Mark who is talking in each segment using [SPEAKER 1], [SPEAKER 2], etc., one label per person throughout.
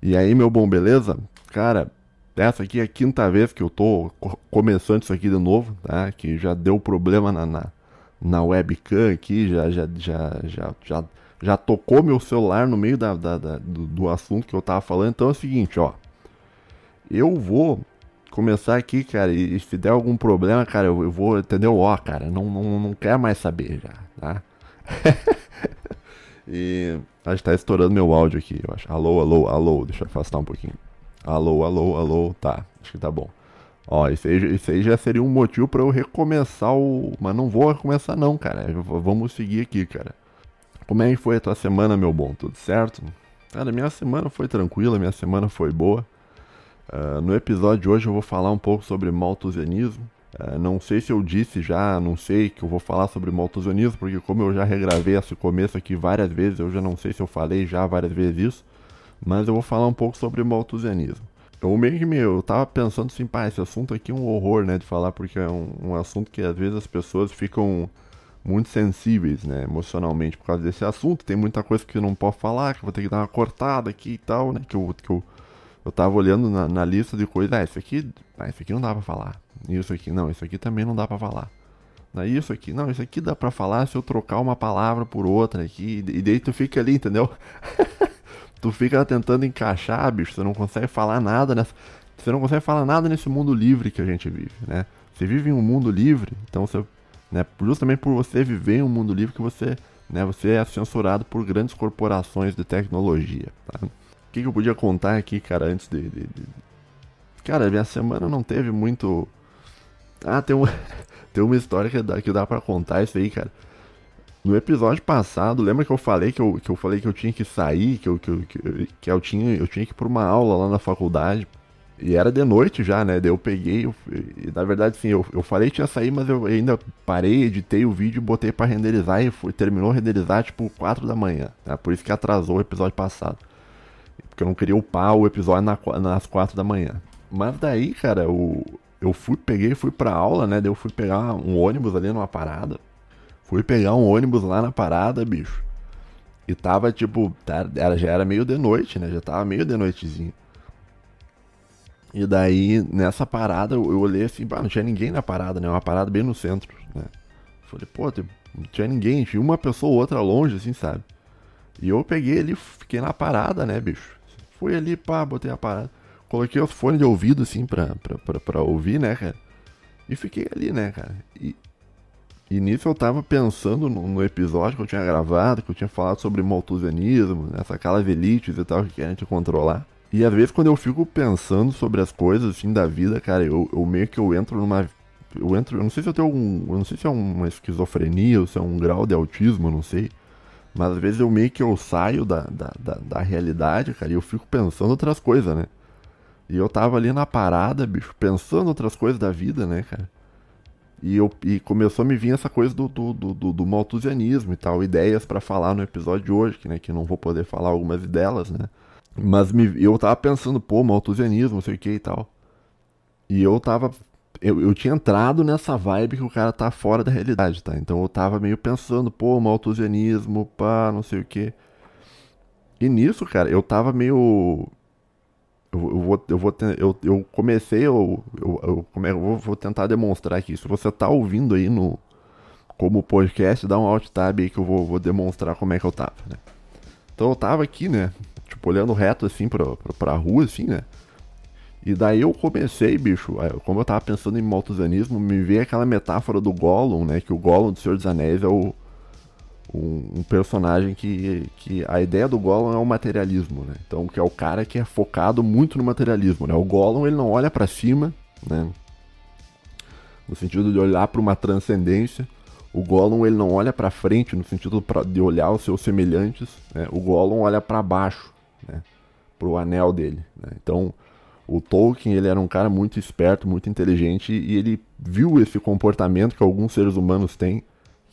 [SPEAKER 1] E aí, meu bom, beleza? Cara, essa aqui é a quinta vez que eu tô começando isso aqui de novo, tá? Que já deu problema na, na, na webcam aqui, já, já, já, já, já, já tocou meu celular no meio da, da, da do, do, assunto que eu tava falando. Então é o seguinte, ó. Eu vou começar aqui, cara, e se der algum problema, cara, eu, eu vou, entendeu? Ó, cara, não, não, não quero mais saber já, tá? e acho que tá estourando meu áudio aqui, eu acho. Alô, alô, alô, deixa eu afastar um pouquinho. Alô, alô, alô, tá, acho que tá bom. Ó, isso aí, isso aí já seria um motivo para eu recomeçar o. Mas não vou recomeçar, não, cara. Vamos seguir aqui, cara. Como é que foi a tua semana, meu bom? Tudo certo? Cara, minha semana foi tranquila, minha semana foi boa. Uh, no episódio de hoje eu vou falar um pouco sobre maltusianismo. Uh, não sei se eu disse já, não sei que eu vou falar sobre maltusianismo, porque como eu já regravei esse começo aqui várias vezes, eu já não sei se eu falei já várias vezes isso, mas eu vou falar um pouco sobre maltusianismo. Eu meio que me, eu tava pensando assim, pá, esse assunto aqui é um horror, né, de falar, porque é um, um assunto que às vezes as pessoas ficam muito sensíveis, né, emocionalmente por causa desse assunto. Tem muita coisa que eu não posso falar, que eu vou ter que dar uma cortada aqui e tal, né, que eu, que eu, eu tava olhando na, na lista de coisas, ah, isso aqui, ah, aqui não dá pra falar. Isso aqui, não, isso aqui também não dá pra falar. Não, isso aqui, não, isso aqui dá pra falar se eu trocar uma palavra por outra aqui, e daí tu fica ali, entendeu? tu fica tentando encaixar, bicho, você não consegue falar nada nessa. Você não consegue falar nada nesse mundo livre que a gente vive, né? Você vive em um mundo livre, então você. Né, justamente por você viver em um mundo livre que você, né, você é censurado por grandes corporações de tecnologia. Tá? O que, que eu podia contar aqui, cara, antes de, de, de... Cara, minha semana não teve muito. Ah, tem, um... tem uma história que dá, que dá pra contar isso aí, cara. No episódio passado, lembra que eu falei que eu, que eu falei que eu tinha que sair, que eu, que, eu, que eu, tinha, eu tinha que ir pra uma aula lá na faculdade. E era de noite já, né? Daí eu peguei, eu, e, na verdade, sim, eu, eu falei que ia sair, mas eu ainda parei, editei o vídeo, botei para renderizar e foi, terminou renderizar tipo 4 da manhã. Tá? Por isso que atrasou o episódio passado. Porque eu não queria upar o episódio na, nas 4 da manhã. Mas daí, cara, eu, eu fui, peguei, fui pra aula, né? Daí eu fui pegar um ônibus ali numa parada. Fui pegar um ônibus lá na parada, bicho. E tava tipo, tá, era, já era meio de noite, né? Já tava meio de noitezinho. E daí, nessa parada, eu olhei assim, bah, não tinha ninguém na parada, né? Uma parada bem no centro, né? Falei, pô, não tinha ninguém, tinha uma pessoa ou outra longe, assim, sabe? E eu peguei ali, fiquei na parada, né, bicho? Fui ali, pá, botei a parada. Coloquei os fones de ouvido, assim, pra, pra, pra, pra ouvir, né, cara? E fiquei ali, né, cara? E, e nisso eu tava pensando no, no, episódio que eu tinha gravado, que eu tinha falado sobre maltusianismo, essa calavelites e tal, que a gente controlar. E às vezes quando eu fico pensando sobre as coisas, assim, da vida, cara, eu, eu meio que eu entro numa... Eu entro... Eu não sei se eu tenho algum... Eu não sei se é uma esquizofrenia ou se é um grau de autismo, não sei. Mas às vezes eu meio que eu saio da, da, da, da realidade, cara, e eu fico pensando outras coisas, né? E eu tava ali na parada, bicho, pensando outras coisas da vida, né, cara? E, eu, e começou a me vir essa coisa do, do, do, do maltusianismo e tal, ideias para falar no episódio de hoje, que, né, que não vou poder falar algumas delas, né? Mas me, eu tava pensando, pô, maltusianismo, sei o que e tal. E eu tava. Eu, eu tinha entrado nessa vibe que o cara tá fora da realidade, tá? Então eu tava meio pensando, pô, maltusianismo, pá, não sei o que. E nisso, cara, eu tava meio eu, eu, vou, eu, vou eu, eu comecei, eu, eu, eu, vou, tentar demonstrar aqui. Se você tá ouvindo aí no como podcast, dá um alt tab aí que eu vou, vou demonstrar como é que eu tava, né? Então eu tava aqui, né? Tipo, olhando reto assim pra, pra rua, assim, né? E daí eu comecei, bicho, como eu tava pensando em maltusianismo, me veio aquela metáfora do Gollum, né? Que o Gollum do Senhor dos Anéis é o, um, um, personagem que, que a ideia do Gollum é o materialismo, né? Então, que é o cara que é focado muito no materialismo, né? O Gollum, ele não olha para cima, né? No sentido de olhar para uma transcendência. O Gollum, ele não olha para frente no sentido de olhar os seus semelhantes, né? O Gollum olha para baixo, né? Pro anel dele, né? Então, o Tolkien, ele era um cara muito esperto, muito inteligente e ele viu esse comportamento que alguns seres humanos têm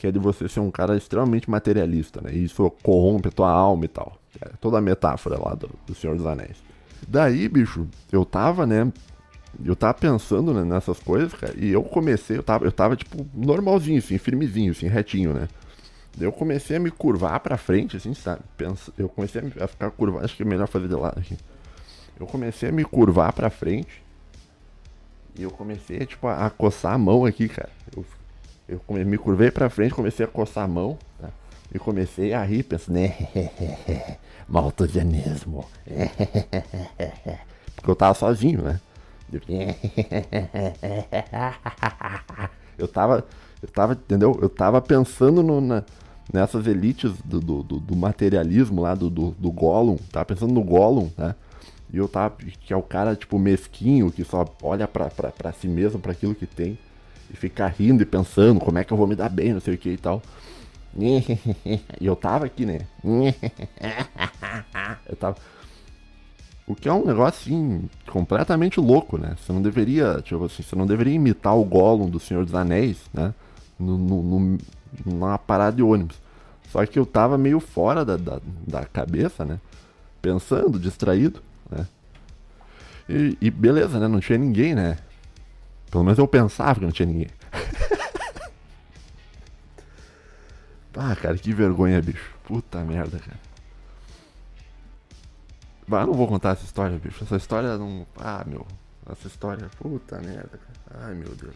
[SPEAKER 1] que é de você ser um cara extremamente materialista, né? E isso corrompe tua alma e tal. É toda a metáfora lá do, do Senhor dos Anéis. Daí, bicho, eu tava, né? Eu tava pensando né, nessas coisas, cara, e eu comecei, eu tava, eu tava, tipo, normalzinho, assim, firmezinho, assim, retinho, né? Daí eu comecei a me curvar pra frente, assim, sabe? Pensa, eu comecei a ficar curvado, acho que é melhor fazer de lado aqui. eu comecei a me curvar pra frente. E eu comecei, tipo, a, a coçar a mão aqui, cara. Eu, eu me curvei pra frente, comecei a coçar a mão, tá? E comecei a rir, pensando, né? Maltusianismo. Porque eu tava sozinho, né? Eu tava, eu tava, entendeu? Eu tava pensando no, na, nessas elites do, do, do, materialismo lá, do, do, do Gollum. Tava pensando no Gollum, né? E eu tava, que é o cara, tipo, mesquinho, que só olha pra, pra, pra si mesmo, para aquilo que tem. E fica rindo e pensando como é que eu vou me dar bem, não sei o que e tal. E eu tava aqui, né? Eu tava. O que é um negócio assim, completamente louco, né? Você não deveria, tipo assim, você não deveria imitar o Gollum do Senhor dos Anéis, né? No, no, no, numa parada de ônibus. Só que eu tava meio fora da, da, da cabeça, né? Pensando, distraído, né? E, e, beleza, né? Não tinha ninguém, né? Pelo menos eu pensava que não tinha ninguém. ah, cara, que vergonha, bicho. Puta merda, cara. Bah, não vou contar essa história, bicho. Essa história não. Ah, meu. Essa história. Puta merda, cara. Ai, meu Deus.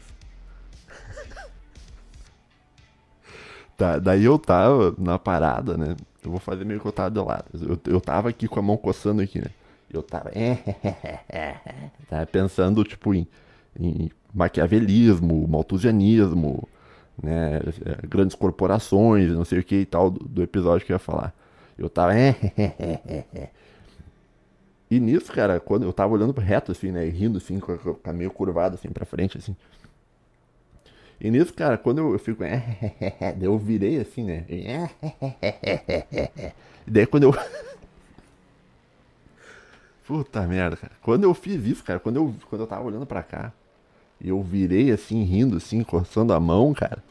[SPEAKER 1] tá, daí eu tava na parada, né? Eu vou fazer meio que eu tava de lado. Eu, eu tava aqui com a mão coçando aqui, né? Eu tava. tava pensando, tipo, em, em maquiavelismo, maltusianismo, né? Grandes corporações, não sei o que e tal, do, do episódio que eu ia falar. Eu tava. E nisso, cara, quando eu tava olhando reto, assim, né? Rindo, assim, com a meio curvado, assim, pra frente, assim. E nisso, cara, quando eu, eu fico. eu virei assim, né? E daí quando eu. Puta merda, cara. Quando eu fiz isso, cara, quando eu, quando eu tava olhando pra cá, eu virei assim, rindo, assim, coçando a mão, cara.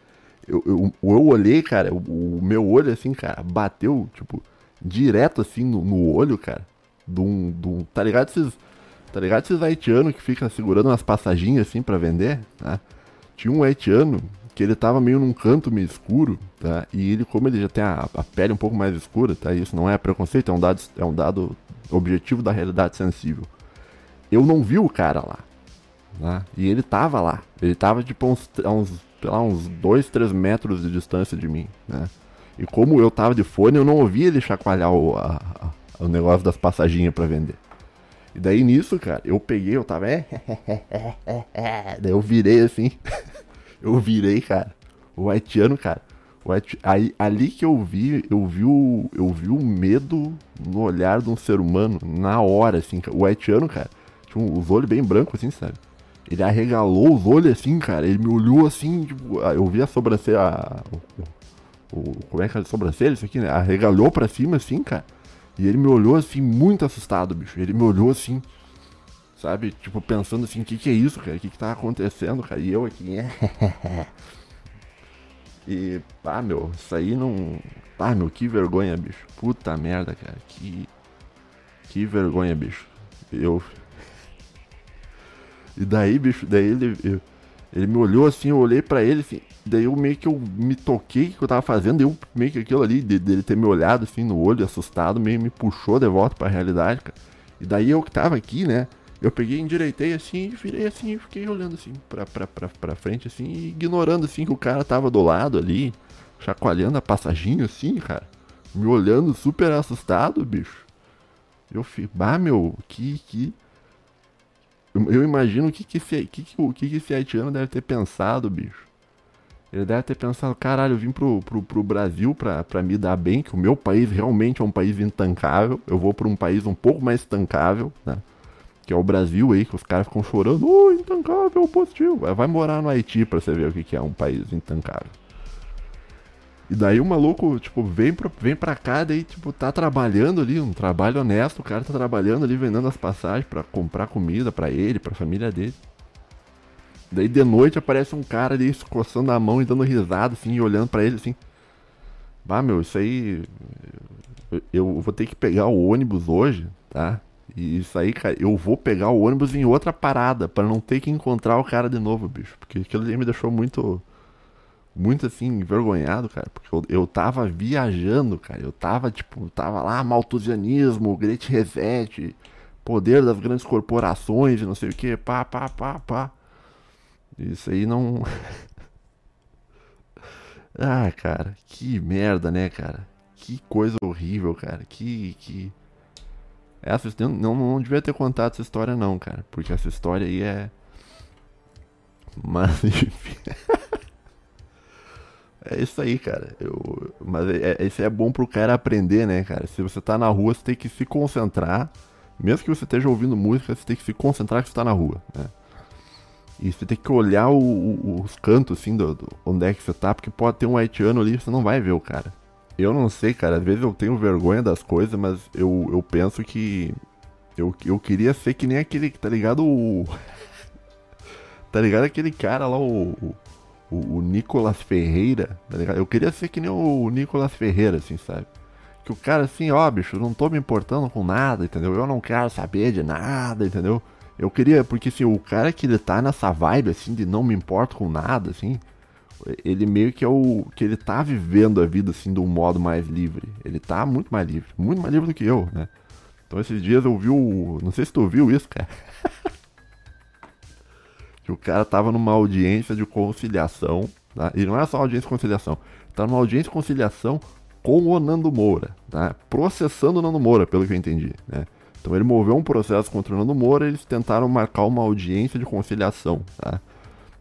[SPEAKER 1] Eu, eu, eu olhei, cara, o, o meu olho, assim, cara, bateu, tipo, direto assim no, no olho, cara de um, de um, tá ligado esses, tá ligado esses haitianos que ficam segurando umas passaginhas assim para vender, tá? Tinha um haitiano que ele tava meio num canto meio escuro, tá? E ele, como ele já tem a, a pele um pouco mais escura, tá? Isso não é preconceito, é um dado, é um dado objetivo da realidade sensível. Eu não vi o cara lá, tá? E ele tava lá. Ele tava tipo uns, uns, sei lá, uns 2, 3 metros de distância de mim, né? E como eu tava de fone, eu não ouvi ele chacoalhar o, a, o negócio das passaginhas para vender. E daí nisso, cara, eu peguei, eu tava. É, daí eu virei assim. eu virei, cara. O haitiano, cara. O. Aí, ali que eu vi, eu vi o. Eu vi o medo no olhar de um ser humano. Na hora, assim, O haitiano, cara, tinha os olhos bem brancos, assim, sabe? Ele arregalou os olhos assim, cara. Ele me olhou assim, tipo, eu vi a sobrancelha. A, o, o, como é que é a sobrancelha? Isso aqui, né? Arregalou pra cima assim, cara. E ele me olhou assim, muito assustado, bicho. Ele me olhou assim, sabe? Tipo, pensando assim: o que, que é isso, cara? O que, que tá acontecendo, cara? E eu aqui. e, pá, meu, isso aí não. Pá, meu, que vergonha, bicho. Puta merda, cara. Que. Que vergonha, bicho. Eu. E daí, bicho, daí ele. Eu... Ele me olhou assim, eu olhei para ele, assim, daí eu meio que eu me toquei que eu tava fazendo, eu meio que aquilo ali, dele de ter me olhado assim no olho, assustado, meio me puxou de volta pra realidade, cara. E daí eu que tava aqui, né, eu peguei, endireitei assim, virei assim, e fiquei olhando assim pra, pra, pra, pra frente, assim, ignorando assim que o cara tava do lado ali, chacoalhando a passaginho assim, cara. Me olhando super assustado, bicho. Eu fico, bah, meu, que, que, eu imagino o que, que, que, que, que, que esse haitiano deve ter pensado, bicho. Ele deve ter pensado, caralho, eu vim pro, pro, pro Brasil pra, pra me dar bem, que o meu país realmente é um país intancável. Eu vou pra um país um pouco mais tancável, né? Que é o Brasil aí, que os caras ficam chorando, oh, intancável, positivo. Vai morar no Haiti pra você ver o que, que é um país intancável. E daí o maluco, tipo, vem pra, vem pra cá, daí, tipo, tá trabalhando ali, um trabalho honesto, o cara tá trabalhando ali, vendendo as passagens para comprar comida para ele, pra família dele. Daí de noite aparece um cara ali coçando a mão e dando risada, assim, e olhando para ele assim. Bah, meu, isso aí. Eu vou ter que pegar o ônibus hoje, tá? E isso aí, cara, eu vou pegar o ônibus em outra parada, para não ter que encontrar o cara de novo, bicho. Porque aquilo ali me deixou muito muito assim, envergonhado, cara, porque eu, eu tava viajando, cara, eu tava, tipo, tava lá, maltusianismo, Great Reset, poder das grandes corporações não sei o que, pá, pá, pá, pá. Isso aí não. ah, cara, que merda, né, cara? Que coisa horrível, cara. Que. que... Essa, não, não, não devia ter contado essa história, não, cara. Porque essa história aí é. Mas, enfim. é isso aí, cara. Eu, mas é, é, isso é bom pro cara aprender, né, cara? Se você tá na rua, você tem que se concentrar. Mesmo que você esteja ouvindo música, você tem que se concentrar que você tá na rua, né? E você tem que olhar o, o, os cantos, assim, do, do, onde é que você tá, porque pode ter um haitiano ali você não vai ver o cara. Eu não sei, cara, às vezes eu tenho vergonha das coisas, mas eu, eu penso que. Eu, eu queria ser que nem aquele, tá ligado? O. tá ligado aquele cara lá, o. O, o Nicolas Ferreira, tá ligado? Eu queria ser que nem o Nicolas Ferreira, assim, sabe? Que o cara, assim, ó, bicho, não tô me importando com nada, entendeu? Eu não quero saber de nada, entendeu? Eu queria, porque assim, o cara que ele tá nessa vibe, assim, de não me importo com nada, assim, ele meio que é o. que ele tá vivendo a vida, assim, de um modo mais livre. Ele tá muito mais livre, muito mais livre do que eu, né? Então esses dias eu vi o. Não sei se tu viu isso, cara. que o cara tava numa audiência de conciliação, tá? E não era só audiência de conciliação, tava numa audiência de conciliação com o Nando Moura, tá? Processando o Nando Moura, pelo que eu entendi, né? Então ele moveu um processo contra o Nando Moura eles tentaram marcar uma audiência de conciliação, tá?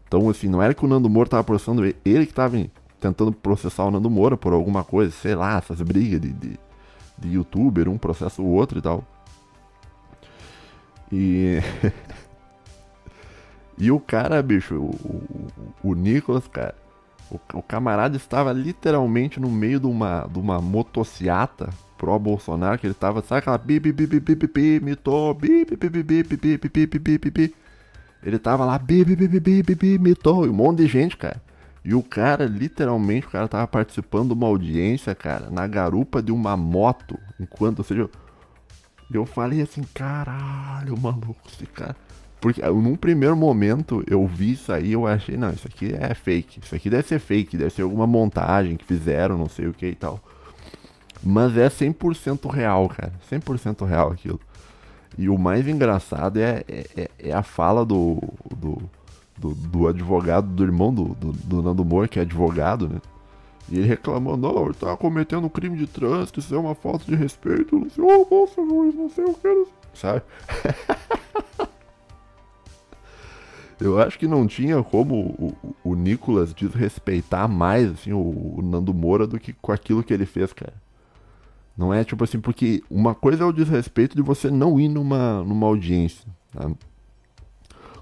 [SPEAKER 1] Então, assim, não era que o Nando Moura estava processando ele, ele que estava tentando processar o Nando Moura por alguma coisa, sei lá, essas brigas de, de, de youtuber, um processo o outro e tal. E. e o cara, bicho, o, o, o Nicolas, cara, o, o, camarada estava literalmente no meio de uma, de uma motociata pró-Bolsonaro, que ele tava, sabe aquela bi bi bi bi bi bi bi mitou, bi bi bi bi bi bi bi bi bi bi bi bi Ele tava lá, bi bi bi bi bi bi bi mitou, e um monte de gente, cara. E o cara, literalmente, o cara tava participando de uma audiência, cara, na garupa de uma moto, enquanto, ou seja, eu falei assim, caralho, maluco, esse cara. Porque num primeiro momento eu vi isso aí, eu achei, não, isso aqui é fake. Isso aqui deve ser fake, deve ser alguma montagem que fizeram, não sei o que e tal. Mas é 100% real, cara. 100% real aquilo. E o mais engraçado é, é, é a fala do, do, do, do, advogado, do irmão do, do, do Nando Moura, que é advogado, né? E ele reclamou, não, ele tá cometendo um crime de trânsito, isso é uma falta de respeito, não sei, oh, não sei o que, sabe? Eu acho que não tinha como o, o, Nicolas desrespeitar mais assim, o, o Nando Moura do que com aquilo que ele fez, cara. Não é tipo assim, porque uma coisa é o desrespeito de você não ir numa, numa audiência. Tá?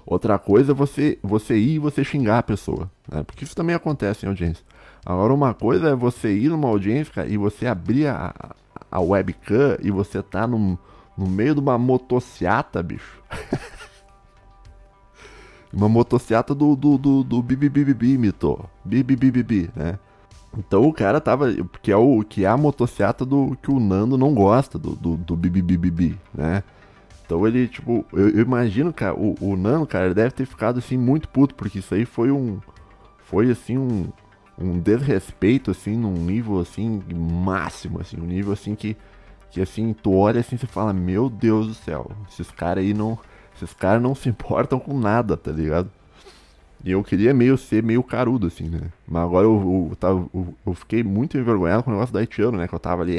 [SPEAKER 1] Outra coisa é você, você ir e você xingar a pessoa. Né? Porque isso também acontece em audiência. Agora, uma coisa é você ir numa audiência cara, e você abrir a, a webcam e você tá num, no meio de uma motociata, bicho. uma motociata do, do, do, do bibibibibi, mito. Bibibibibi, né? Então o cara tava. Que é, o, que é a motocicleta do que o Nando não gosta, do, do, do bibibibibi, né? Então ele, tipo, eu, eu, imagino, cara, o, o Nando, cara, deve ter ficado assim muito puto, porque isso aí foi um. Foi assim um. Um desrespeito, assim, num nível assim, máximo, assim, um nível assim que. Que assim, tu olha assim e fala, meu Deus do céu, esses caras aí não. Esses caras não se importam com nada, tá ligado? E eu queria meio ser meio carudo, assim, né? Mas agora eu, eu, eu, eu fiquei muito envergonhado com o negócio da Haitiano, né? Que eu tava ali.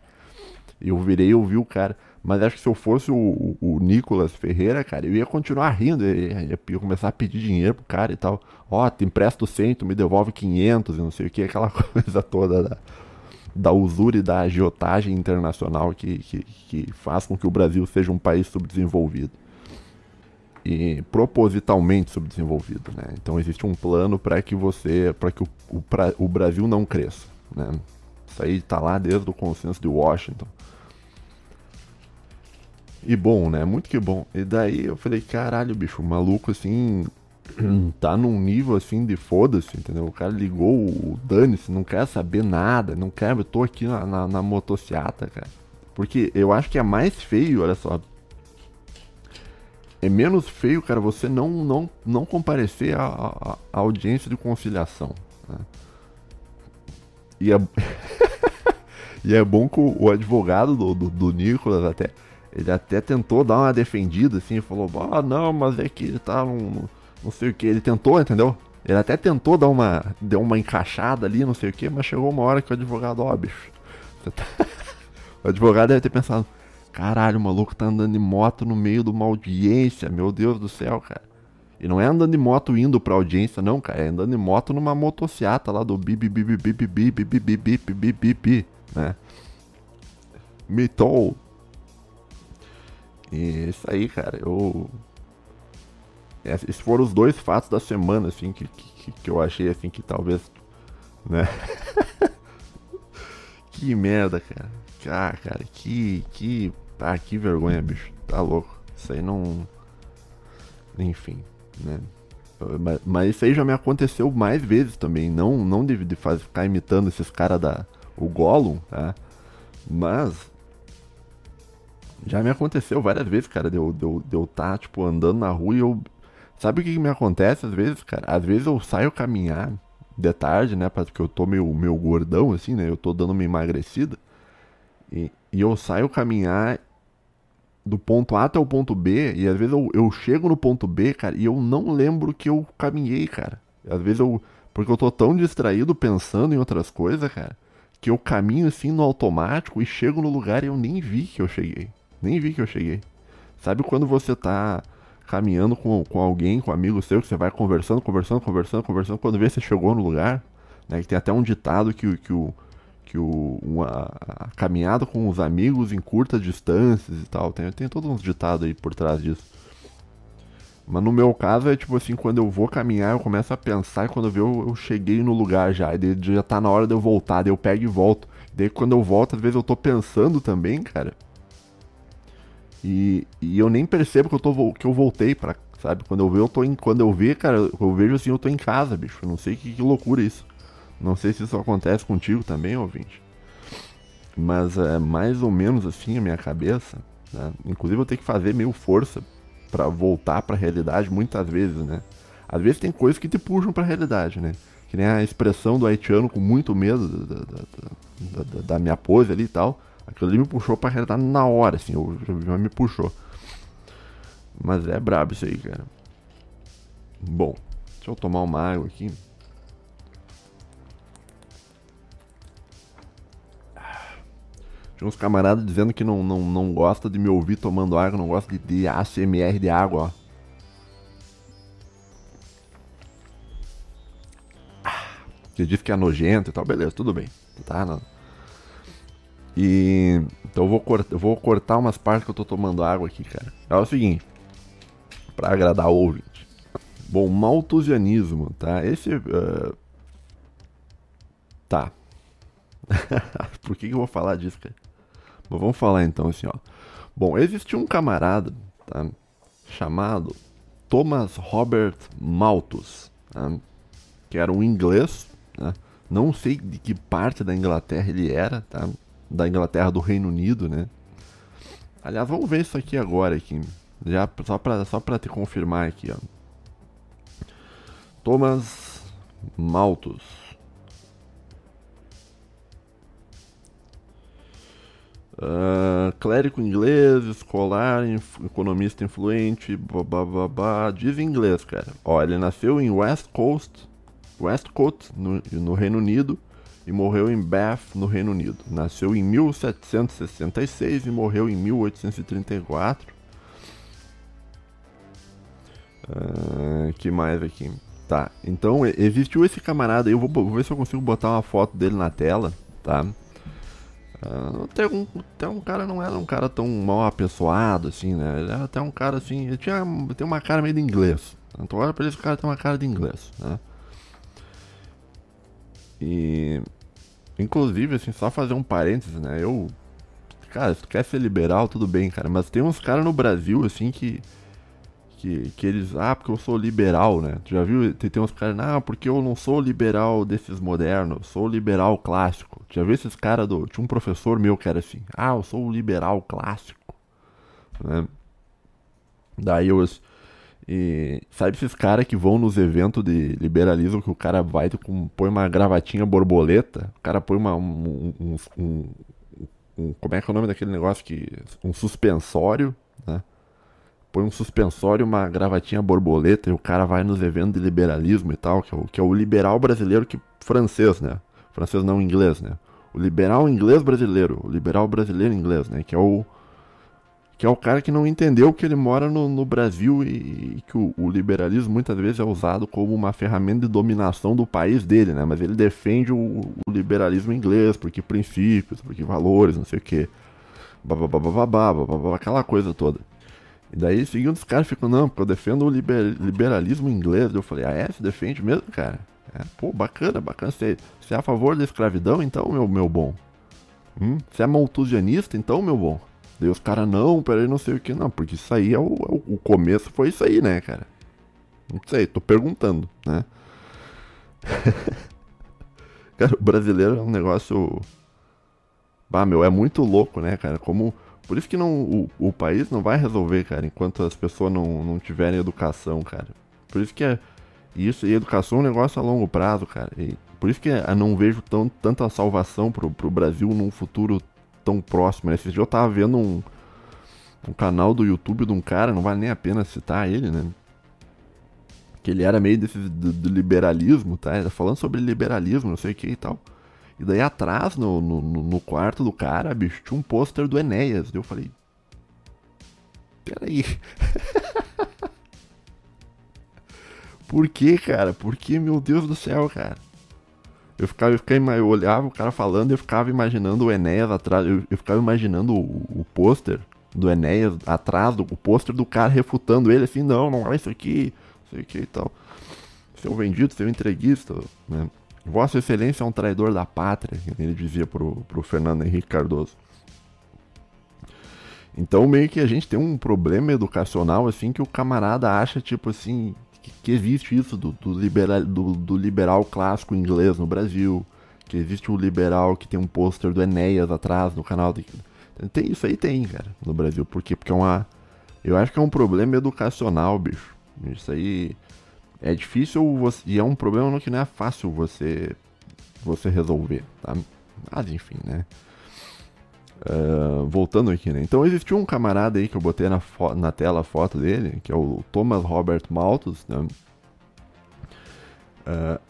[SPEAKER 1] eu virei e ouvi o cara. Mas acho que se eu fosse o, o, o, Nicolas Ferreira, cara, eu ia continuar rindo. Ia, ia, ia começar a pedir dinheiro pro cara e tal. Ó, oh, te empresto 100, tu me devolve 500 e não sei o que. Aquela coisa toda da, da usura e da agiotagem internacional que, que, que faz com que o Brasil seja um país subdesenvolvido e propositalmente subdesenvolvido, né? Então existe um plano para que você, para que o, o, pra, o, Brasil não cresça, né? Isso aí está lá desde o consenso de Washington. E bom, né? Muito que bom. E daí eu falei, caralho, bicho, o maluco assim tá num nível assim de foda-se, entendeu? O cara ligou o dane-se, não quer saber nada, não quer, eu tô aqui na, na, na cara. Porque eu acho que é mais feio, olha só, é menos feio, cara, você não, não, não comparecer à, à, audiência de conciliação. Né? E, é, e é bom que o, advogado do, do, do, Nicolas até. ele até tentou dar uma defendida, assim, falou, ah, não, mas é que ele tá num, não sei o que. Ele tentou, entendeu? Ele até tentou dar uma, deu uma encaixada ali, não sei o que, mas chegou uma hora que o advogado, ó, oh, bicho, tá... o advogado deve ter pensado, caralho, o maluco tá andando de moto no meio de uma audiência, meu Deus do céu, cara. E não é andando de moto indo pra audiência, não, cara. É andando de moto numa motociata lá do bip bip bip bip bip bip bip bip bip bip, né? Mitou. E isso aí, cara, eu. Esses foram os dois fatos da semana, assim, que, que, que eu achei, assim, que talvez. Né? que merda, cara. Ah, cara, que. Que. Ah, que vergonha, bicho. Tá louco. Isso aí não. Enfim, né? Mas, mas isso aí já me aconteceu mais vezes também. Não, não de, de fazer, ficar imitando esses caras da. O Gollum, tá? Mas já me aconteceu várias vezes, cara, de eu de, de eu tá, tipo, andando na rua e eu. Sabe o que, que, me acontece às vezes, cara? Às vezes eu saio caminhar de tarde, né? Porque eu tô meio, meio gordão, assim, né? Eu tô dando uma emagrecida. E, e eu saio caminhar do ponto A até o ponto B, e às vezes eu, eu chego no ponto B, cara, e eu não lembro que eu caminhei, cara. Às vezes eu. Porque eu tô tão distraído pensando em outras coisas, cara, que eu caminho assim no automático e chego no lugar e eu nem vi que eu cheguei. Nem vi que eu cheguei. Sabe quando você tá caminhando com, com alguém, com um amigo seu, que você vai conversando, conversando, conversando, conversando, quando vê você chegou no lugar, né? Que tem até um ditado que, que o. Que o, uma, a caminhada com os amigos em curtas distâncias e tal. Tem, tem todos uns ditados aí por trás disso. Mas no meu caso é tipo assim, quando eu vou caminhar, eu começo a pensar e quando eu vejo eu, eu cheguei no lugar já. E daí já tá na hora de eu voltar, daí eu pego e volto. Daí quando eu volto, às vezes eu tô pensando também, cara. E, e eu nem percebo que eu, tô, que eu voltei para sabe? Quando eu vejo, eu tô em, quando eu ver, cara, eu vejo assim, eu tô em casa, bicho. Eu não sei que, que loucura isso. Não sei se isso acontece contigo também, ouvinte. Mas é mais ou menos assim a minha cabeça. Né? Inclusive eu tenho que fazer meio força para voltar para a realidade muitas vezes, né? Às vezes tem coisas que te puxam para a realidade, né? Que nem a expressão do haitiano com muito medo da, da, da, da minha pose ali e tal. Aquilo ali me puxou pra realidade na hora, assim, eu, já me puxou. Mas é brabo isso aí, cara. Bom, deixa eu tomar uma água aqui. Tinha uns camaradas dizendo que não, não, não gosta de me ouvir tomando água, não gosta de, de ACMR de água, ó. Você disse que é nojento e tal, beleza, tudo bem. Tá, não. E então eu vou, cortar, eu vou cortar umas partes que eu tô tomando água aqui, cara. É o seguinte, para agradar o ouvinte. Bom, maltusianismo, tá? Esse. Uh... Tá. Por que, que eu vou falar disso, cara? Vamos falar então assim, ó. Bom, existia um camarada, tá? Chamado Thomas Robert Malthus, tá? que era um inglês, né? Não sei de que parte da Inglaterra ele era, tá? da Inglaterra do Reino Unido, né? Aliás, vamos ver isso aqui agora aqui. Já só para só te confirmar aqui, ó. Thomas Malthus. Uh, clérigo inglês, escolar, inf economista influente, babá, diz inglês, cara. Ó, ele nasceu em West Coast, Westcote, no, no Reino Unido, e morreu em Bath, no Reino Unido. Nasceu em 1766 e morreu em 1834. Uh, que mais aqui? Tá, então existiu esse camarada aí, eu vou, vou, ver se eu consigo botar uma foto dele na tela, tá? Uh, até, um, até um cara não era um cara tão mal apessoado assim, né? Ele era até um cara assim, ele tinha tem uma cara meio de inglês. Então olha pra esse cara tem uma cara de inglês, né? E Inclusive, assim, só fazer um parênteses, né? Eu. Cara, se tu quer ser liberal, tudo bem, cara. Mas tem uns caras no Brasil, assim, que. Que, que eles. Ah, porque eu sou liberal, né? Tu já viu? Tem, tem uns caras. Não, porque eu não sou liberal desses modernos. Sou liberal clássico. Tu já viu esses caras do. Tinha um professor meu que era assim. Ah, eu sou liberal clássico. Né? Daí eu. E sabe esses caras que vão nos eventos de liberalismo que o cara vai com, põe uma gravatinha borboleta, o cara põe uma, um, um, um, um, como é que é o nome daquele negócio que um suspensório, né? Põe um suspensório, uma gravatinha borboleta e o cara vai nos eventos de liberalismo e tal, que é o, que é o liberal brasileiro que francês, né? Francês não inglês, né? O liberal inglês brasileiro, o liberal brasileiro inglês, né? Que é o que é o cara que não entendeu que ele mora no, no Brasil e, e que o, o, liberalismo muitas vezes é usado como uma ferramenta de dominação do país dele, né? Mas ele defende o, o liberalismo inglês, porque princípios, porque valores, não sei o que. Aquela coisa toda. E daí, seguindo os caras ficam, não, porque eu defendo o liber, liberalismo inglês. Eu falei, ah, é? Você defende mesmo, cara? É, pô, bacana, bacana. Você, você é a favor da escravidão, então, meu, meu bom? Hum? Você é maltusianista, então, meu bom? Daí os caras, não, peraí, não sei o que, não, porque isso aí é o, é o começo, foi isso aí, né, cara? Não sei, tô perguntando, né? cara, o brasileiro é um negócio. Bah, meu, é muito louco, né, cara? Como. Por isso que não, o, o país não vai resolver, cara, enquanto as pessoas não, não tiverem educação, cara. Por isso que é. Isso e educação é um negócio a longo prazo, cara. E por isso que eu não vejo tão, tanta salvação pro, pro Brasil num futuro tão próximo. Né? Esse dia eu tava vendo um, um canal do YouTube de um cara, não vale nem a pena citar ele, né? Que ele era meio desse do, do liberalismo, tá? Ele falando sobre liberalismo, não sei o que e tal. E daí atrás, no, no, no quarto do cara, bicho, tinha um pôster do Enéas. Eu falei. Peraí. Por que, cara? Por que, meu Deus do céu, cara? Eu ficava, eu, ficava, eu olhava o cara falando eu ficava imaginando o Enéas atrás. Eu, eu ficava imaginando o, o pôster do Enéas atrás, do, o pôster do cara refutando ele assim, não, não é isso aqui, isso aqui e tal. Seu vendido, seu entreguista, né? Vossa Excelência é um traidor da pátria, ele dizia pro, pro Fernando Henrique Cardoso. Então meio que a gente tem um problema educacional assim que o camarada acha tipo assim, que existe isso do, do, liberal, do, do, liberal clássico inglês no Brasil, que existe o liberal que tem um pôster do Enéas atrás no canal. De... Tem, isso aí tem, cara, no Brasil. Por quê? Porque é uma. Eu acho que é um problema educacional, bicho. Isso aí é difícil você, e é um problema que não é fácil você você resolver, tá? Mas enfim, né? Uh, voltando aqui, né? Então existiu um camarada aí que eu botei na, na tela a foto dele, que é o Thomas Robert Malthus, né? Uh,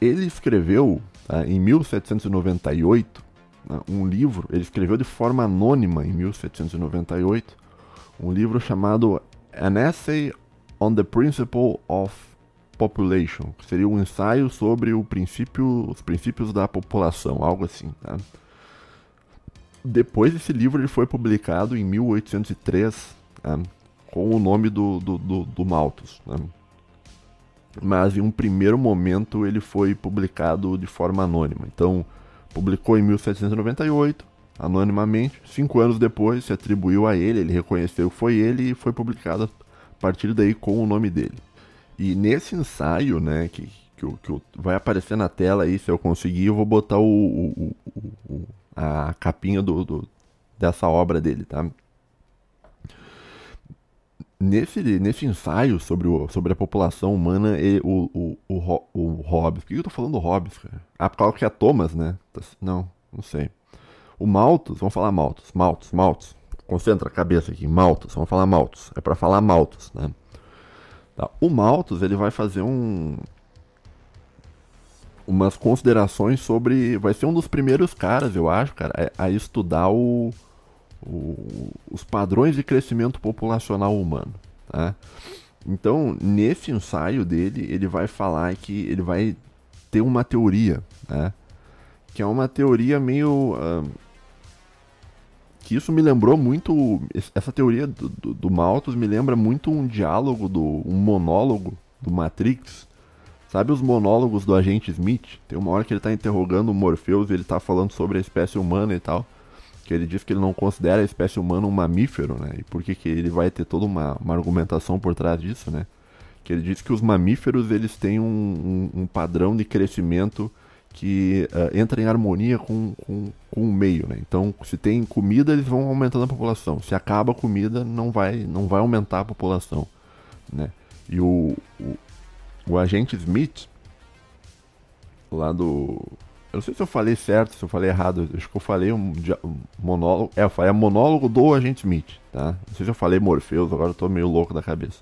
[SPEAKER 1] ele escreveu uh, em 1798 né, um livro, ele escreveu de forma anônima em 1798 um livro chamado An Essay on the Principle of Population, que seria um ensaio sobre o princípio, os princípios da população, algo assim, tá? Depois esse livro ele foi publicado em 1803 né, com o nome do, do, do, do Malthus. Né? Mas em um primeiro momento ele foi publicado de forma anônima. Então, publicou em 1798, anonimamente. Cinco anos depois se atribuiu a ele, ele reconheceu que foi ele e foi publicado a partir daí com o nome dele. E nesse ensaio, né, que, que, que vai aparecer na tela aí, se eu conseguir, eu vou botar o, o, o, a capinha do, do, dessa obra dele, tá? Nesse, nesse ensaio sobre, o, sobre a população humana, e o, o, o, o Hobbes. Por que eu tô falando Hobbes, cara? Ah, por causa que é Thomas, né? Não, não sei. O Malthus, vamos falar Malthus, Malthus, Malthus. Concentra a cabeça aqui, Malthus, vamos falar Malthus. É para falar Malthus, né? Tá. O Malthus, ele vai fazer um, umas considerações sobre. Vai ser um dos primeiros caras, eu acho, cara, a, a estudar o, o, os padrões de crescimento populacional humano. Tá? Então, nesse ensaio dele, ele vai falar que ele vai ter uma teoria, né? que é uma teoria meio. Uh, que isso me lembrou muito. Essa teoria do, do, do Malthus me lembra muito um diálogo, do, um monólogo do Matrix, Sabe os monólogos do agente Smith? Tem uma hora que ele está interrogando o Morpheus e ele está falando sobre a espécie humana e tal. Que ele diz que ele não considera a espécie humana um mamífero, né? E por que, que ele vai ter toda uma, uma argumentação por trás disso, né? Que ele diz que os mamíferos eles têm um, um, um padrão de crescimento que uh, entra em harmonia com, com, com o meio, né? Então, se tem comida, eles vão aumentando a população. Se acaba a comida, não vai, não vai aumentar a população, né? E o, o, o agente Smith, lá do, Eu não sei se eu falei certo, se eu falei errado. Acho que eu falei um, um monólogo. É, eu falei monólogo do agente Smith, tá? Não sei se eu falei Morpheus, agora eu tô meio louco da cabeça.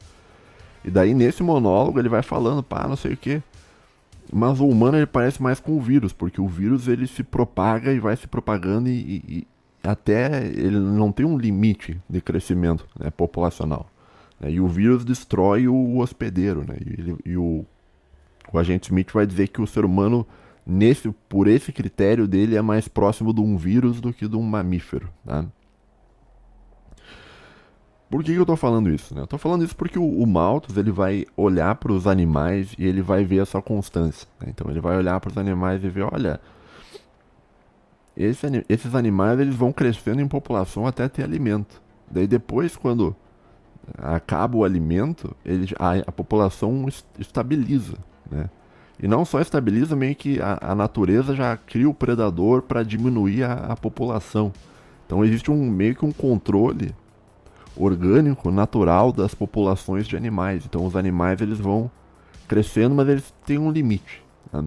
[SPEAKER 1] E daí nesse monólogo ele vai falando, pá, não sei o que. Mas o humano ele parece mais com o vírus, porque o vírus ele se propaga e vai se propagando e, e, até ele não tem um limite de crescimento né, populacional. Né? E o vírus destrói o hospedeiro, né? E, ele, e o, o agente Smith vai dizer que o ser humano nesse, por esse critério dele, é mais próximo de um vírus do que de um mamífero. Tá? Por que, que eu estou falando isso? Né? Eu estou falando isso porque o, o Malthus ele vai olhar para os animais e ele vai ver essa constância. Né? Então ele vai olhar para os animais e ver, olha, esse, esses animais eles vão crescendo em população até ter alimento. Daí depois, quando acaba o alimento, ele, a, a população estabiliza. Né? E não só estabiliza, meio que a, a natureza já cria o predador para diminuir a, a, população. Então existe um meio que um controle orgânico, natural das populações de animais. Então os animais eles vão crescendo, mas eles têm um limite. Né?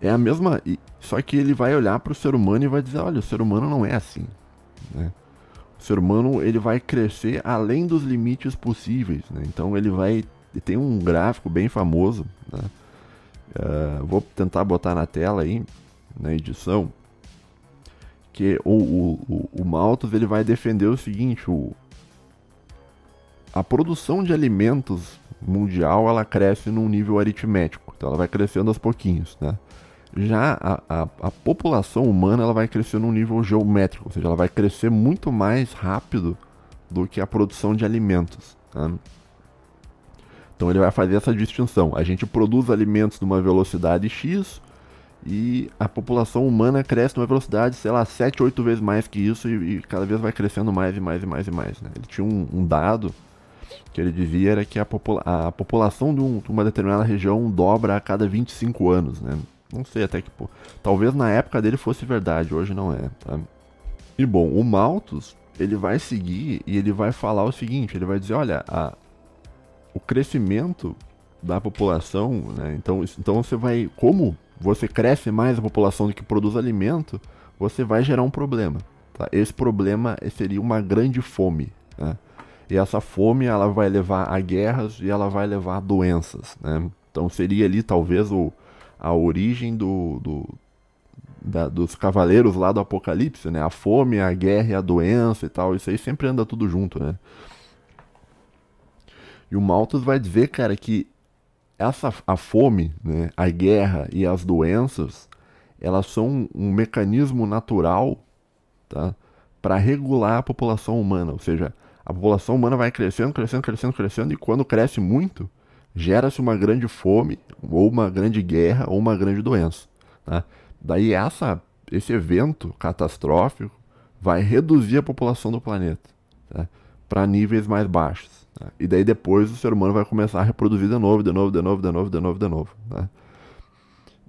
[SPEAKER 1] É a mesma. Só que ele vai olhar para o ser humano e vai dizer, olha, o ser humano não é assim. Né? O ser humano ele vai crescer além dos limites possíveis. Né? Então ele vai tem um gráfico bem famoso, né? uh, vou tentar botar na tela aí, na edição, que o, o, o, Malthus ele vai defender o seguinte, o, a produção de alimentos mundial ela cresce num nível aritmético, então ela vai crescendo aos pouquinhos, né? Já a, a, a, população humana ela vai crescer num nível geométrico, ou seja, ela vai crescer muito mais rápido do que a produção de alimentos. Né? Então ele vai fazer essa distinção. A gente produz alimentos numa velocidade X e a população humana cresce numa velocidade, sei lá, 7, 8 vezes mais que isso e, e cada vez vai crescendo mais e mais e mais e mais. Né? Ele tinha um, um, dado que ele dizia era que a, popula a população de, um, de, uma determinada região dobra a cada 25 anos. Né? Não sei até que. Pô, talvez na época dele fosse verdade, hoje não é. Tá? E bom, o Malthus ele vai seguir e ele vai falar o seguinte: ele vai dizer, olha, a, o crescimento da população, né? Então, então você vai, como você cresce mais a população do que produz alimento, você vai gerar um problema. Tá? Esse problema seria uma grande fome. Né? E essa fome ela vai levar a guerras e ela vai levar a doenças. Né? Então seria ali talvez o, a origem do, do da, dos cavaleiros lá do Apocalipse, né? A fome, a guerra e a doença e tal. Isso aí sempre anda tudo junto, né? E o Malthus vai dizer, cara, que essa a fome, né, a guerra e as doenças, elas são um mecanismo natural, tá, para regular a população humana, ou seja, a população humana vai crescendo, crescendo, crescendo, crescendo e quando cresce muito, gera-se uma grande fome, ou uma grande guerra, ou uma grande doença, tá? Daí essa esse evento catastrófico vai reduzir a população do planeta, tá? Para níveis mais baixos. Né? E daí depois o ser humano vai começar a reproduzir de novo, de novo, de novo, de novo, de novo, de novo. Né?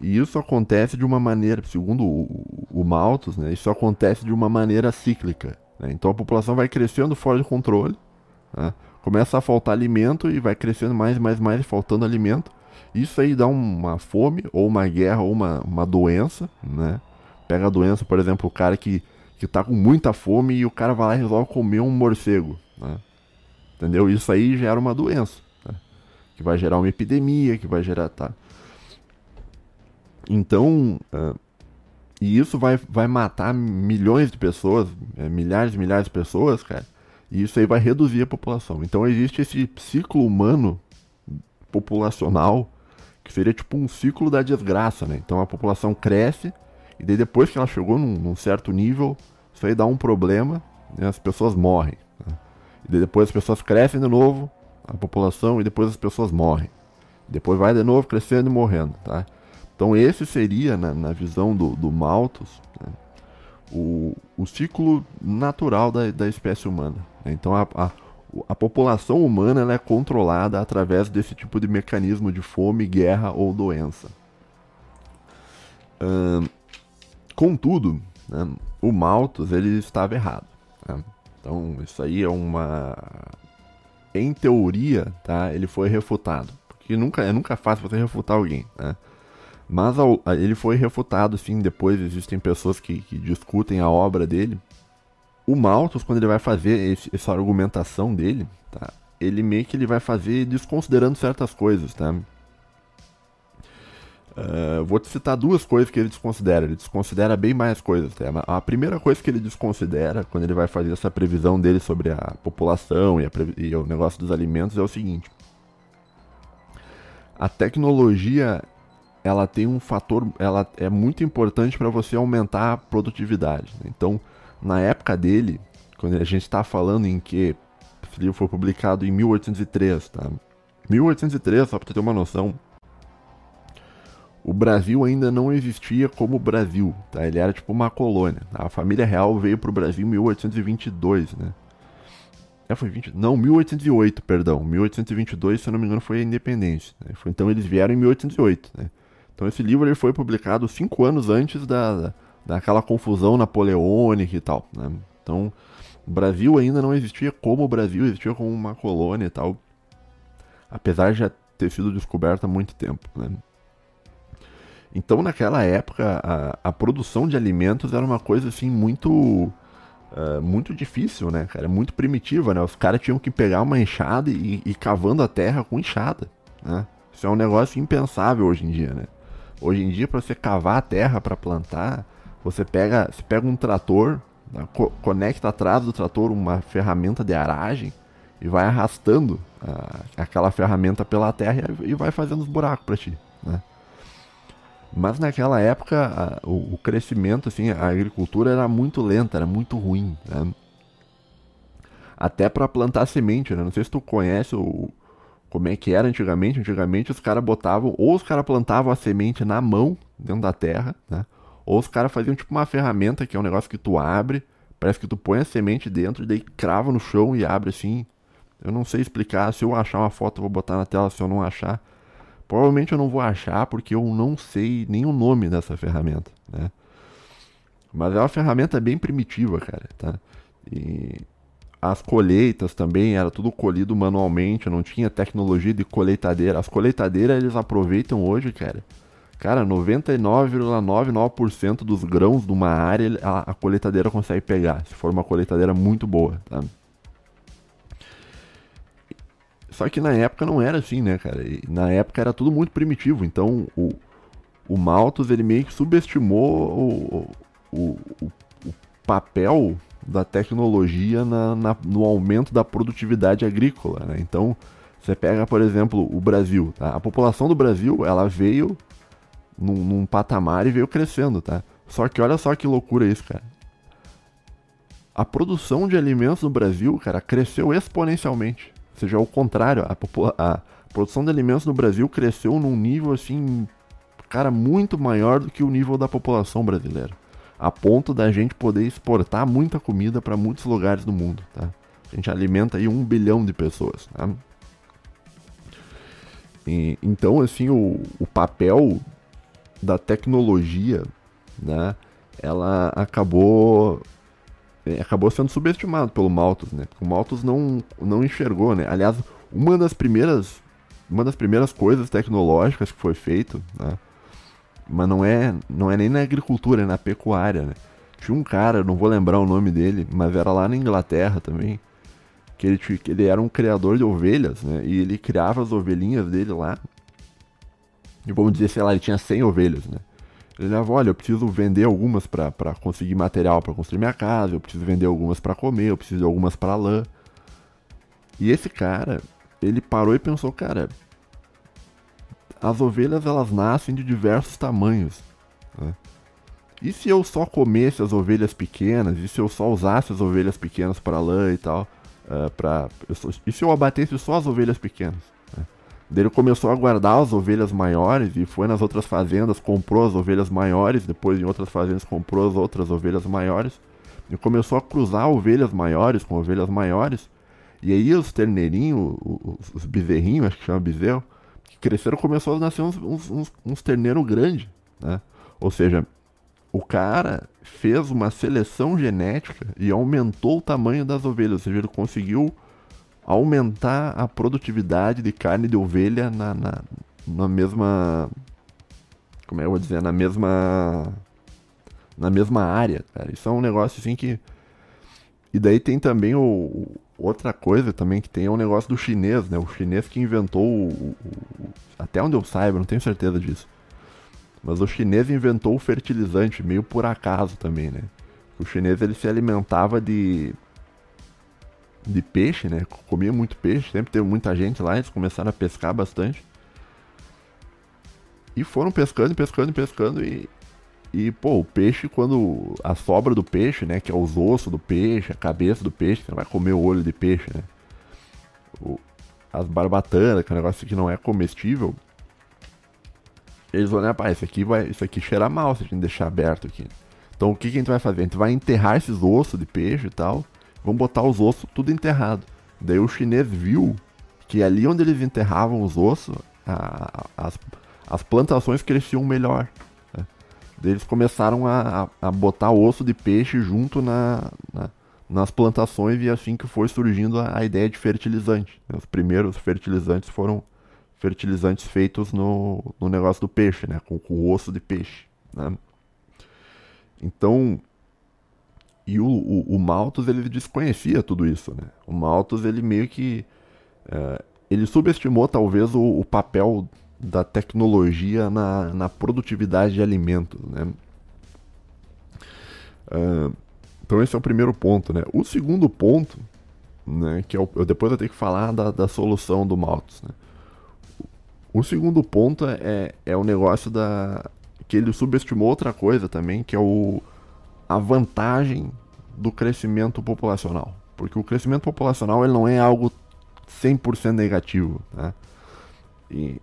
[SPEAKER 1] E isso acontece de uma maneira, segundo o, o Malthus, né, isso acontece de uma maneira cíclica. Né? Então a população vai crescendo fora de controle, né? começa a faltar alimento e vai crescendo mais, mais, mais, faltando alimento. Isso aí dá uma fome, ou uma guerra, ou uma, uma doença. Né? Pega a doença, por exemplo, o cara que, que tá com muita fome e o cara vai lá e resolve comer um morcego. Né? Entendeu? Isso aí gera uma doença. Né? Que vai gerar uma epidemia, que vai gerar. Tá? Então. Uh, e isso vai, vai matar milhões de pessoas, é, milhares e milhares de pessoas, cara. E isso aí vai reduzir a população. Então existe esse ciclo humano populacional que seria tipo um ciclo da desgraça, né? Então a população cresce e daí depois que ela chegou num, num certo nível, isso aí dá um problema né? as pessoas morrem. E depois as pessoas crescem de novo, a população, e depois as pessoas morrem. Depois vai de novo crescendo e morrendo, tá? Então esse seria, na, na visão do, do Malthus, né, o, o ciclo natural da, da espécie humana. Né? Então a, a, a população humana ela é controlada através desse tipo de mecanismo de fome, guerra ou doença. Hum, contudo, né, o Malthus ele estava errado. Então, isso aí é uma. Em teoria, tá? Ele foi refutado. Porque nunca, é nunca fácil você refutar alguém, né? Mas ao, ele foi refutado, sim, depois existem pessoas que, que, discutem a obra dele. O Malthus, quando ele vai fazer esse, essa argumentação dele, tá? ele meio que ele vai fazer desconsiderando certas coisas, tá? Uh, vou te citar duas coisas que ele desconsidera. Ele desconsidera bem mais coisas. Tá? A primeira coisa que ele desconsidera quando ele vai fazer essa previsão dele sobre a população e, a e o negócio dos alimentos é o seguinte: a tecnologia ela tem um fator, ela é muito importante para você aumentar a produtividade. Então, na época dele, quando a gente está falando em que esse livro foi publicado em 1803, tá? 1803, só para ter uma noção, o Brasil ainda não existia como Brasil, tá? Ele era tipo uma colônia. A família real veio para o Brasil em 1822, né? É, foi 20... Não, 1808, perdão. 1822, se eu não me engano, foi a independência. Né? Então eles vieram em 1808, né? Então esse livro ele foi publicado cinco anos antes da, daquela confusão napoleônica e tal, né? Então o Brasil ainda não existia como o Brasil, existia como uma colônia e tal. Apesar de já ter sido descoberto há muito tempo, né? Então, naquela época, a, a produção de alimentos era uma coisa assim muito uh, muito difícil, né, cara? Muito primitiva, né? Os caras tinham que pegar uma enxada e ir cavando a terra com enxada, né? Isso é um negócio impensável hoje em dia, né? Hoje em dia, para você cavar a terra para plantar, você pega, você pega um trator, né? co conecta atrás do trator uma ferramenta de aragem e vai arrastando uh, aquela ferramenta pela terra e, e vai fazendo os buracos para ti, né? Mas naquela época a, o, o, crescimento, assim, a agricultura era muito lenta, era muito ruim. Né? Até para plantar semente, né? Não sei se tu conhece o, como é que era antigamente. Antigamente os caras botavam, ou os caras plantavam a semente na mão, dentro da terra, né? Ou os caras faziam tipo uma ferramenta que é um negócio que tu abre, parece que tu põe a semente dentro e daí crava no chão e abre assim. Eu não sei explicar, se eu achar uma foto eu vou botar na tela, se eu não achar. Provavelmente eu não vou achar porque eu não sei nem o nome dessa ferramenta, né? Mas é uma ferramenta bem primitiva, cara, tá? E as colheitas também era tudo colhido manualmente, não tinha tecnologia de colheitadeira. As colheitadeiras eles aproveitam hoje, cara. Cara, 99,99% dos grãos de uma área a, a colheitadeira consegue pegar, se for uma colheitadeira muito boa, tá? Só que na época não era assim, né, cara? E na época era tudo muito primitivo. Então o, o Malthus ele meio que subestimou o, o, o, o papel da tecnologia na, na, no aumento da produtividade agrícola. Né? Então você pega, por exemplo, o Brasil. Tá? A população do Brasil ela veio num, num patamar e veio crescendo, tá? Só que olha só que loucura isso, cara. A produção de alimentos no Brasil, cara, cresceu exponencialmente seja, ao contrário, a, a produção de alimentos no Brasil cresceu num nível assim, cara, muito maior do que o nível da população brasileira. A ponto da gente poder exportar muita comida para muitos lugares do mundo, tá? A gente alimenta aí um bilhão de pessoas, tá? E, então, assim, o, o papel da tecnologia, né? Ela acabou acabou sendo subestimado pelo Malthus, né? O Malthus não, não enxergou, né? Aliás, uma das primeiras uma das primeiras coisas tecnológicas que foi feito, né? Mas não é, não é nem na agricultura, é na pecuária, né? Tinha um cara, não vou lembrar o nome dele, mas era lá na Inglaterra também, que ele, que ele era um criador de ovelhas, né? E ele criava as ovelhinhas dele lá. E vamos dizer, sei lá, ele tinha 100 ovelhas, né? Ele leva, olha, eu preciso vender algumas para conseguir material para construir minha casa, eu preciso vender algumas para comer, eu preciso de algumas para lã. E esse cara, ele parou e pensou, cara, as ovelhas elas nascem de diversos tamanhos. Né? E se eu só comesse as ovelhas pequenas? E se eu só usasse as ovelhas pequenas para lã e tal? Uh, pra, e se eu abatesse só as ovelhas pequenas? Ele começou a guardar as ovelhas maiores e foi nas outras fazendas, comprou as ovelhas maiores, depois em outras fazendas comprou as outras ovelhas maiores. E começou a cruzar ovelhas maiores com ovelhas maiores. E aí os terneirinhos, os, os bezerrinhos, acho que chama bezerro, que cresceram, começou a nascer uns, uns, uns, uns terneiros grandes, né? Ou seja, o cara fez uma seleção genética e aumentou o tamanho das ovelhas, ou seja, ele conseguiu aumentar a produtividade de carne de ovelha na, na, na mesma. como é que eu vou dizer, na mesma na mesma área, cara. Isso é um negócio assim que e daí tem também o, outra coisa também que tem é o negócio do chinês, né? O chinês que inventou o, o, até onde eu saiba, não tenho certeza disso. Mas o chinês inventou o fertilizante meio por acaso também, né? O chinês ele se alimentava de de peixe, né? Comia muito peixe, sempre teve muita gente lá, eles começaram a pescar bastante. E foram pescando, pescando, pescando e e, pô, o peixe, quando. A sobra do peixe, né? Que é os ossos do peixe, a cabeça do peixe, você não vai comer o olho de peixe, né? O, as barbatanas, que é um negócio que não é comestível. Eles vão, né, pá, isso aqui, vai, isso aqui cheira mal se a gente deixar aberto aqui. Então o que, que a gente vai fazer? A gente vai enterrar esses ossos de peixe e tal. Vamos botar os ossos tudo enterrado. Daí o chinês viu que ali onde eles enterravam os ossos, a, as, as plantações cresciam melhor. Eles começaram a, a botar osso de peixe junto na, na, nas plantações e assim que foi surgindo a, a ideia de fertilizante. Os primeiros fertilizantes foram fertilizantes feitos no, no negócio do peixe, né? Com, com osso de peixe. Né? Então, e o, o, o, Malthus ele desconhecia tudo isso, né? O Malthus ele meio que uh, ele subestimou talvez o, o papel da tecnologia na, na produtividade de alimentos, né? Uh, então esse é o primeiro ponto, né? O segundo ponto, né, que é o, eu depois eu tenho que falar da, da solução do Malthus, né? O segundo ponto é, é o negócio da que ele subestimou outra coisa também, que é o a vantagem do crescimento populacional. Porque o crescimento populacional ele não é algo 100% negativo, né? E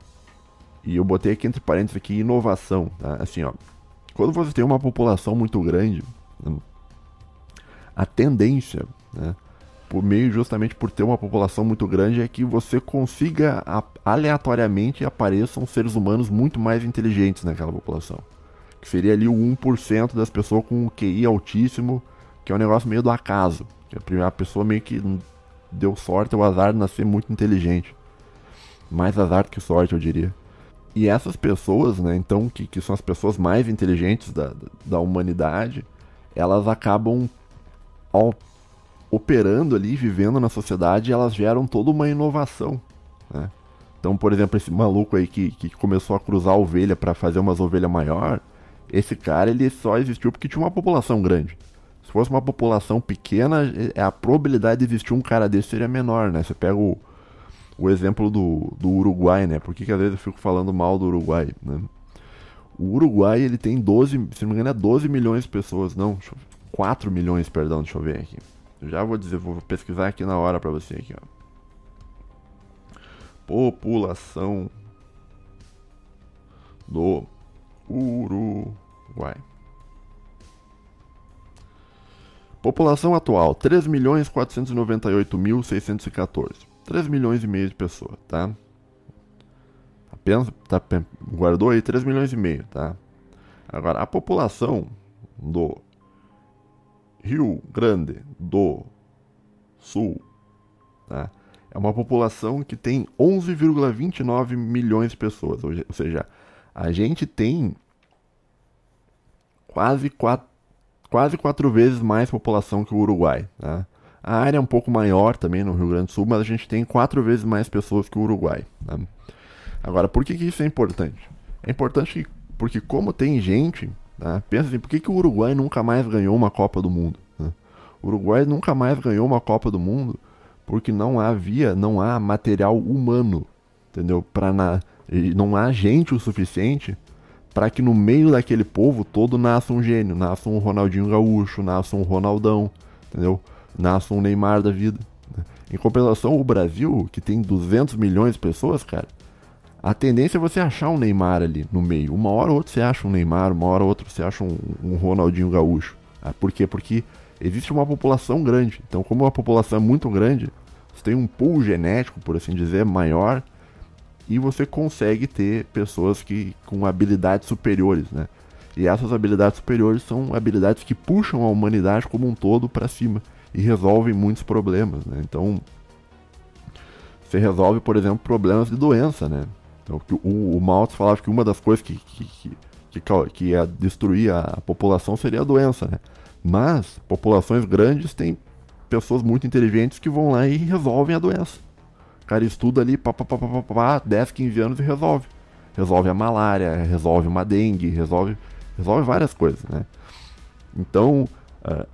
[SPEAKER 1] e eu botei aqui entre parênteses aqui inovação, tá? Assim, ó. Quando você tem uma população muito grande, né, a tendência, né, por meio justamente por ter uma população muito grande, é que você consiga aleatoriamente apareçam seres humanos muito mais inteligentes naquela população. Que seria ali o 1% das pessoas com um QI altíssimo, que é um negócio meio do acaso. A primeira pessoa meio que deu sorte ou azar de nascer muito inteligente. Mais azar que sorte, eu diria. E essas pessoas, né, então, que, que são as pessoas mais inteligentes da, da humanidade, elas acabam ó, operando ali, vivendo na sociedade, elas geram toda uma inovação. Né? Então, por exemplo, esse maluco aí que, que começou a cruzar a ovelha para fazer umas ovelhas maior, esse cara ele só existiu porque tinha uma população grande. Se fosse uma população pequena, é, a probabilidade de existir um cara desse seria menor, né? Você pega o, o exemplo do, do Uruguai, né? Por que às vezes eu fico falando mal do Uruguai, né? O Uruguai, ele tem 12, se não me engano, é 12 milhões de pessoas. Não, 4 milhões, perdão, deixa eu ver aqui. Já vou dizer, vou pesquisar aqui na hora pra você aqui, ó. População do Uruguai. População atual, 3.498.614. 3 milhões e meio de pessoas, tá? Apenas, tá, guardou aí 3 milhões e meio, tá? Agora, a população do Rio Grande do Sul, tá? É uma população que tem 11,29 milhões de pessoas, ou seja, a gente tem quase quatro, quase quatro vezes mais população que o Uruguai, tá? A área é um pouco maior também no Rio Grande do Sul, mas a gente tem quatro vezes mais pessoas que o Uruguai. Né? Agora, por que, que isso é importante? É importante porque como tem gente, né? pensa assim, por que, que o Uruguai nunca mais ganhou uma Copa do Mundo? Né? O Uruguai nunca mais ganhou uma Copa do Mundo porque não havia, não há material humano, entendeu? Para na, não há gente o suficiente para que no meio daquele povo todo nasça um gênio, nasça um Ronaldinho Gaúcho, nasça um Ronaldão, entendeu? nasce um Neymar da vida. Em compensação, o Brasil, que tem 200 milhões de pessoas, cara, a tendência é você achar um Neymar ali no meio. Uma hora ou outra você acha um Neymar, uma hora ou outra você acha um, um Ronaldinho Gaúcho. Ah, por quê? Porque existe uma população grande. Então, como a população é muito grande, você tem um pool genético, por assim dizer, maior e você consegue ter pessoas que com habilidades superiores, né? E essas habilidades superiores são habilidades que puxam a humanidade como um todo para cima e resolvem muitos problemas, né? Então, você resolve, por exemplo, problemas de doença, né? Então, o, o Maltz falava que uma das coisas que, que, que, que, que ia destruir a população seria a doença, né? Mas populações grandes têm pessoas muito inteligentes que vão lá e resolvem a doença. Cara estuda ali, pá, pá, pá, pá, pá, pá 10, 15 anos e resolve. Resolve a malária, resolve uma dengue, resolve, resolve várias coisas, né? Então, uh,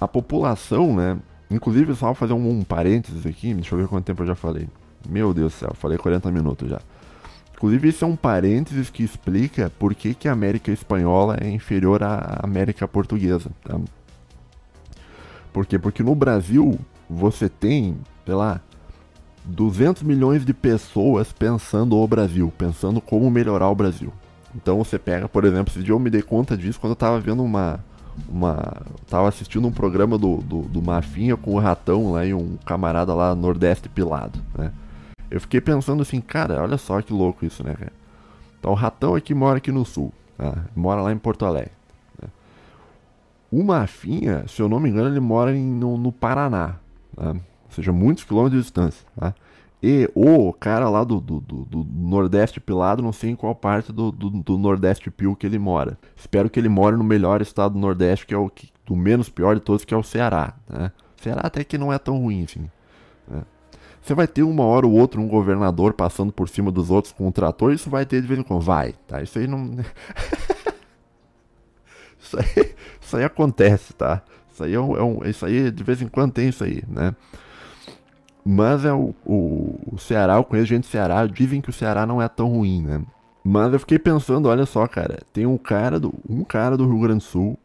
[SPEAKER 1] a população, né? Inclusive, só fazer um, um parênteses aqui, deixa eu ver quanto tempo eu já falei. Meu Deus do céu, falei 40 minutos já. Inclusive, esse é um parênteses que explica por que, que a América Espanhola é inferior à América Portuguesa. Tá? Por quê? Porque no Brasil você tem, sei lá, 200 milhões de pessoas pensando o Brasil, pensando como melhorar o Brasil. Então você pega, por exemplo, esse dia eu me dei conta disso quando eu tava vendo uma. uma tava assistindo um programa do, do, do Mafinha com o Ratão lá e um camarada lá Nordeste Pilado, né? Eu fiquei pensando assim, cara, olha só que louco isso, né, cara? Então o ratão aqui mora aqui no sul, tá? mora lá em Porto Alegre. Né? O Mafinha, se eu não me engano, ele mora em, no, no, Paraná, tá? Seja, muitos quilômetros de distância. Tá? E o cara lá do, do, do, do, Nordeste Pilado, não sei em qual parte do, do, Nordeste Pio que ele mora. Espero que ele more no melhor estado do Nordeste, que é o que, do menos pior de todos, que é o Ceará. Né? Ceará até que não é tão ruim, assim. Né? Você vai ter uma hora ou outra um governador passando por cima dos outros com um trator, isso vai ter de vez em quando. Vai, tá? Isso aí não. isso, aí, isso aí acontece, tá? Isso aí, é um, é um, isso aí, de vez em quando tem isso aí, né? Mas é o, o, o Ceará, eu conheço gente do Ceará, dizem que o Ceará não é tão ruim, né? Mas eu fiquei pensando, olha só, cara, tem um cara do, um cara do Rio Grande do Sul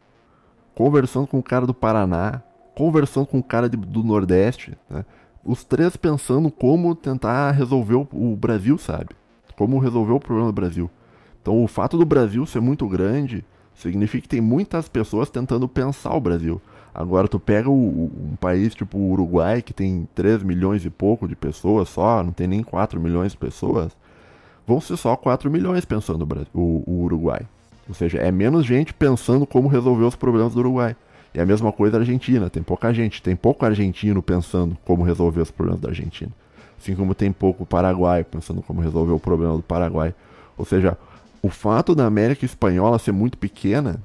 [SPEAKER 1] conversando com um cara do Paraná, conversando com um cara de, do Nordeste, né? os três pensando como tentar resolver o, o Brasil, sabe? Como resolver o problema do Brasil. Então, o fato do Brasil ser muito grande significa que tem muitas pessoas tentando pensar o Brasil. Agora, tu pega o, um país tipo o Uruguai, que tem 3 milhões e pouco de pessoas só, não tem nem 4 milhões de pessoas, vão ser só 4 milhões pensando o, Brasil, o, o Uruguai. Ou seja, é menos gente pensando como resolver os problemas do Uruguai. E a mesma coisa a Argentina, tem pouca gente, tem pouco argentino pensando como resolver os problemas da Argentina. Assim como tem pouco Paraguai pensando como resolver o problema do Paraguai. Ou seja, o fato da América Espanhola ser muito pequena,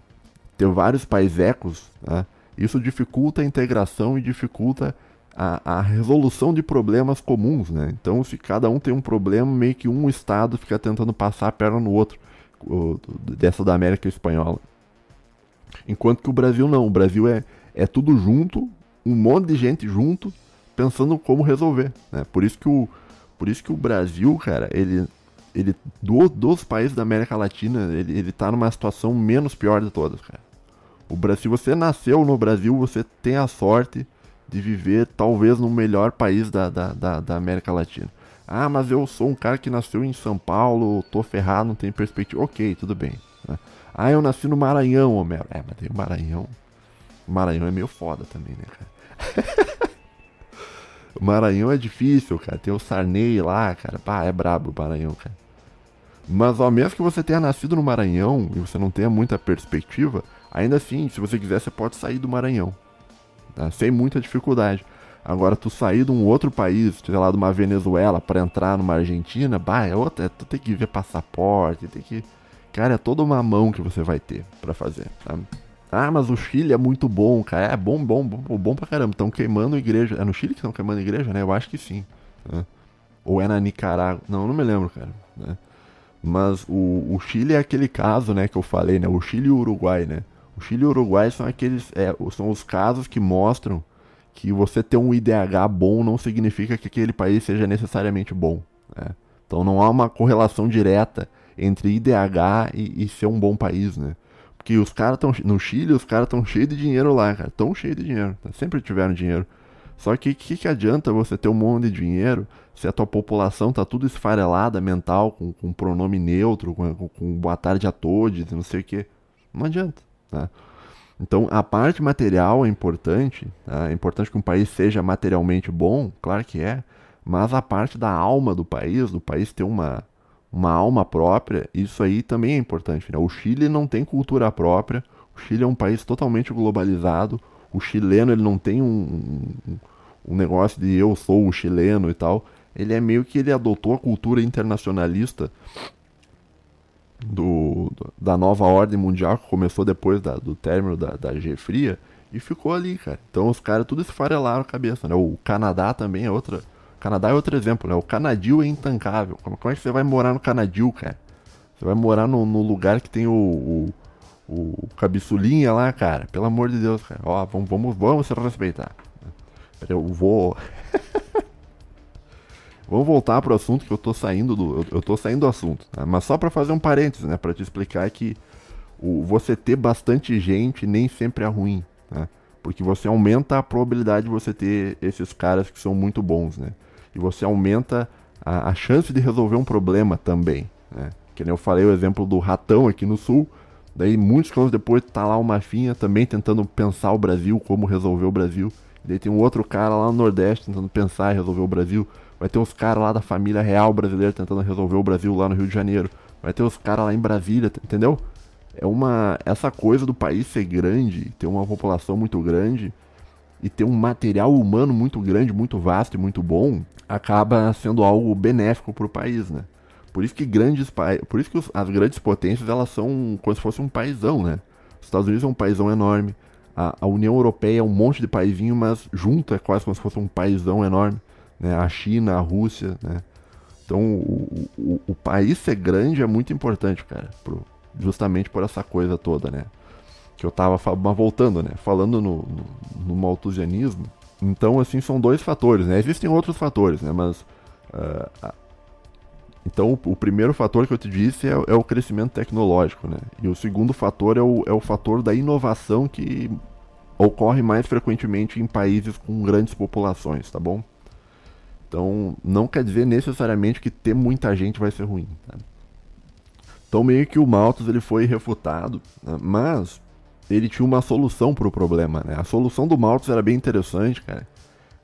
[SPEAKER 1] ter vários paisecos, né, isso dificulta a integração e dificulta a, a, resolução de problemas comuns, né? Então, se cada um tem um problema, meio que um estado fica tentando passar a perna no outro, dessa da América Espanhola. Enquanto que o Brasil não. O Brasil é, é tudo junto, um monte de gente junto, pensando como resolver. Né? Por, isso que o, por isso que o Brasil, cara, ele, ele do, dos países da América Latina, ele, ele tá numa situação menos pior de todas, cara. O Brasil, se você nasceu no Brasil, você tem a sorte de viver talvez no melhor país da, da, da, da América Latina. Ah, mas eu sou um cara que nasceu em São Paulo, tô ferrado, não tem perspectiva. Ok, tudo bem. Né? Ah, eu nasci no Maranhão, Homero. É, mas tem o Maranhão. O Maranhão é meio foda também, né, cara? o Maranhão é difícil, cara. Tem o Sarney lá, cara. Pá, é brabo o Maranhão, cara. Mas ao mesmo que você tenha nascido no Maranhão e você não tenha muita perspectiva, ainda assim, se você quiser, você pode sair do Maranhão. Tá? Sem muita dificuldade. Agora, tu sair de um outro país, sei lá, de uma Venezuela, para entrar numa Argentina, bah, é outra, é, tu tem que ver passaporte, tem que Cara, é toda uma mão que você vai ter para fazer, sabe? Ah, mas o Chile é muito bom, cara. É bom, bom, bom, bom pra caramba. Estão queimando igreja. É no Chile que estão queimando igreja, né? Eu acho que sim. Né? Ou é na Nicarágua. Não, não me lembro, cara. Né? Mas o, o Chile é aquele caso, né, que eu falei, né? O Chile e o Uruguai, né? O Chile e o Uruguai são aqueles. É, são os casos que mostram que você ter um IDH bom não significa que aquele país seja necessariamente bom. Né? Então não há uma correlação direta entre IDH e, e ser um bom país, né? Porque os caras estão. No Chile, os caras estão cheios de dinheiro lá, cara. Tão cheios de dinheiro. Tá? Sempre tiveram dinheiro. Só que o que, que adianta você ter um monte de dinheiro se a tua população tá tudo esfarelada mental, com, com pronome neutro, com, com, com boa tarde a todos, não sei o que. Não adianta. Tá? Então a parte material é importante. Tá? É importante que um país seja materialmente bom, claro que é. Mas a parte da alma do país, do país ter uma, uma alma própria, isso aí também é importante. Né? O Chile não tem cultura própria, o Chile é um país totalmente globalizado, o chileno ele não tem um, um, um negócio de eu sou o chileno e tal, ele é meio que ele adotou a cultura internacionalista do, da nova ordem mundial que começou depois da, do término da, da G Fria e ficou ali, cara. Então os caras tudo esfarelaram a cabeça, né? O Canadá também é outra. O Canadá é outro exemplo, né? O Canadil é intancável. Como, como é que você vai morar no Canadil, cara? Você vai morar no, no lugar que tem o, o, o cabeçulinha lá, cara. Pelo amor de Deus, cara. Ó, vamos, vamos, vamos se respeitar. Eu vou. Vamos voltar pro assunto que eu tô saindo do. Eu, eu tô saindo do assunto, tá? Mas só para fazer um parênteses, né? Pra te explicar que o, você ter bastante gente nem sempre é ruim, né? Porque você aumenta a probabilidade de você ter esses caras que são muito bons, né? E você aumenta a, a chance de resolver um problema também, né? Que nem eu falei o exemplo do ratão aqui no sul. Daí, muitos anos depois, tá lá o Mafinha também tentando pensar o Brasil, como resolver o Brasil. Daí tem um outro cara lá no Nordeste tentando pensar e resolver o Brasil. Vai ter uns caras lá da família real brasileira tentando resolver o Brasil lá no Rio de Janeiro. Vai ter os caras lá em Brasília, entendeu? É uma. Essa coisa do país ser grande, ter uma população muito grande e ter um material humano muito grande, muito vasto e muito bom, acaba sendo algo benéfico para o país, né? Por isso que grandes por isso que os, as grandes potências elas são como se fosse um paizão, né? Os Estados Unidos é um paizão enorme, a, a União Europeia é um monte de paizinho, mas junto é quase como se fosse um paizão enorme, né? A China, a Rússia, né? Então o, o, o país ser grande é muito importante, cara, pro, justamente por essa coisa toda, né? Que eu tava mas voltando, né? Falando no, no, no malthusianismo, então assim são dois fatores, né? Existem outros fatores, né? Mas uh, então, o, primeiro fator que eu te disse é, é, o crescimento tecnológico, né? E o segundo fator é o, é o fator da inovação que ocorre mais frequentemente em países com grandes populações, tá bom? Então, não quer dizer necessariamente que ter muita gente vai ser ruim. Tá? Então, meio que o Malthus ele foi refutado, né? mas ele tinha uma solução para o problema, né? A solução do Malthus era bem interessante, cara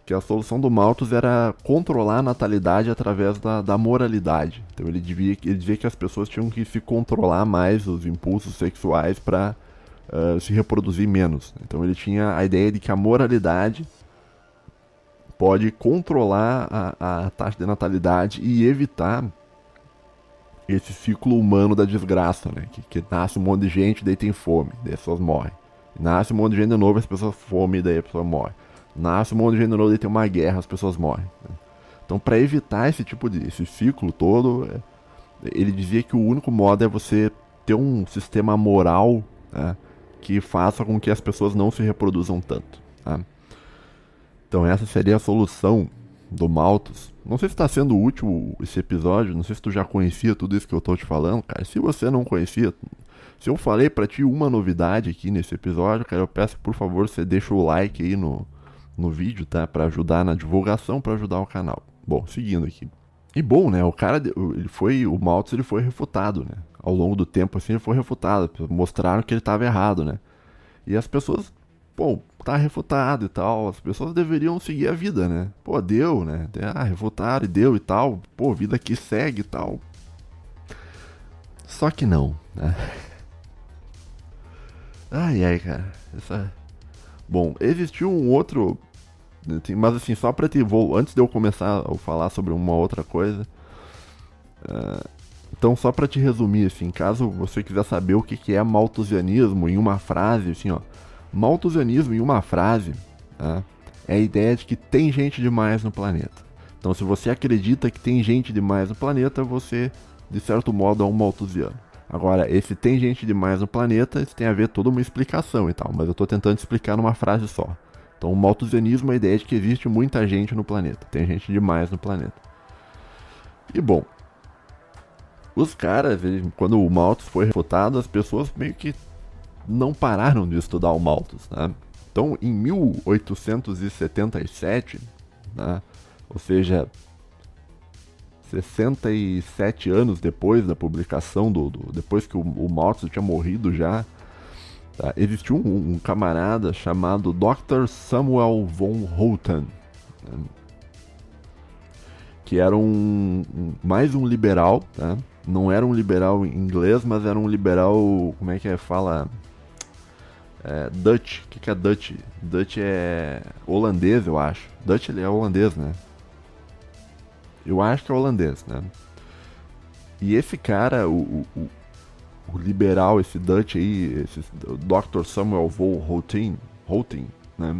[SPEAKER 1] que a solução do Malthus era controlar a natalidade através da, da moralidade. Então ele, devia, ele dizia que as pessoas tinham que se controlar mais os impulsos sexuais para uh, eh, se reproduzir menos. Então ele tinha a ideia de que a moralidade pode controlar a, a taxa de natalidade e evitar esse ciclo humano da desgraça, né? Que, que, nasce um monte de gente, daí tem fome, daí as pessoas morrem. Nasce um monte de gente de novo, as pessoas fome, daí a pessoa morre nasce um monte de gente novo e tem uma guerra, as pessoas morrem. Né? Então, para evitar esse tipo de esse ciclo todo, é, ele dizia que o único modo é você ter um sistema moral né, que faça com que as pessoas não se reproduzam tanto. Tá? Então, essa seria a solução do Malthus. Não sei se está sendo útil esse episódio, não sei se tu já conhecia tudo isso que eu estou te falando, cara. Se você não conhecia, se eu falei para ti uma novidade aqui nesse episódio, cara, eu peço por favor você deixa o like aí no, no vídeo, tá? Para ajudar na divulgação, para ajudar o canal. Bom, seguindo aqui. E bom, né? O cara, ele foi, o Maltz, ele foi refutado, né? Ao longo do tempo, assim, ele foi refutado. Mostraram que ele estava errado, né? E as pessoas, pô, tá refutado e tal. As pessoas deveriam seguir a vida, né? Pô, deu, né? Ah, refutaram e deu e tal. Pô, vida que segue e tal. Só que não, né? Ai, ai, cara. Essa... Bom, existiu um outro mas assim, só pra te. Vou, antes de eu começar a falar sobre uma outra coisa. Uh, então, só para te resumir, assim, caso você quiser saber o que, é malthusianismo em uma frase, assim, ó. Malthusianismo em uma frase tá? é a ideia de que tem gente demais no planeta. Então, se você acredita que tem gente demais no planeta, você, de certo modo, é um malthusiano. Agora, esse tem gente demais no planeta, isso tem a ver toda uma explicação e tal, mas eu estou tentando explicar numa frase só. Então, o malthusianismo é a ideia de que existe muita gente no planeta. Tem gente demais no planeta. E bom, os caras, quando o Malthus foi refutado, as pessoas meio que não pararam de estudar o Malthus, né? Então, em 1877, né, ou seja, 67 anos depois da publicação do, do depois que o, o Malthus tinha morrido já, Tá? Existiu um, um, camarada chamado Dr. Samuel von Holten, né? que era um, um, mais um liberal, tá? não era um liberal inglês, mas era um liberal, como é que é, fala, é, Dutch, o que, que é Dutch? Dutch é holandês, eu acho. Dutch ele é holandês, né? Eu acho que é holandês, né? E esse cara, o, o, o liberal, esse Dutch aí, esse Dr. Samuel von Holtin, Holtin né?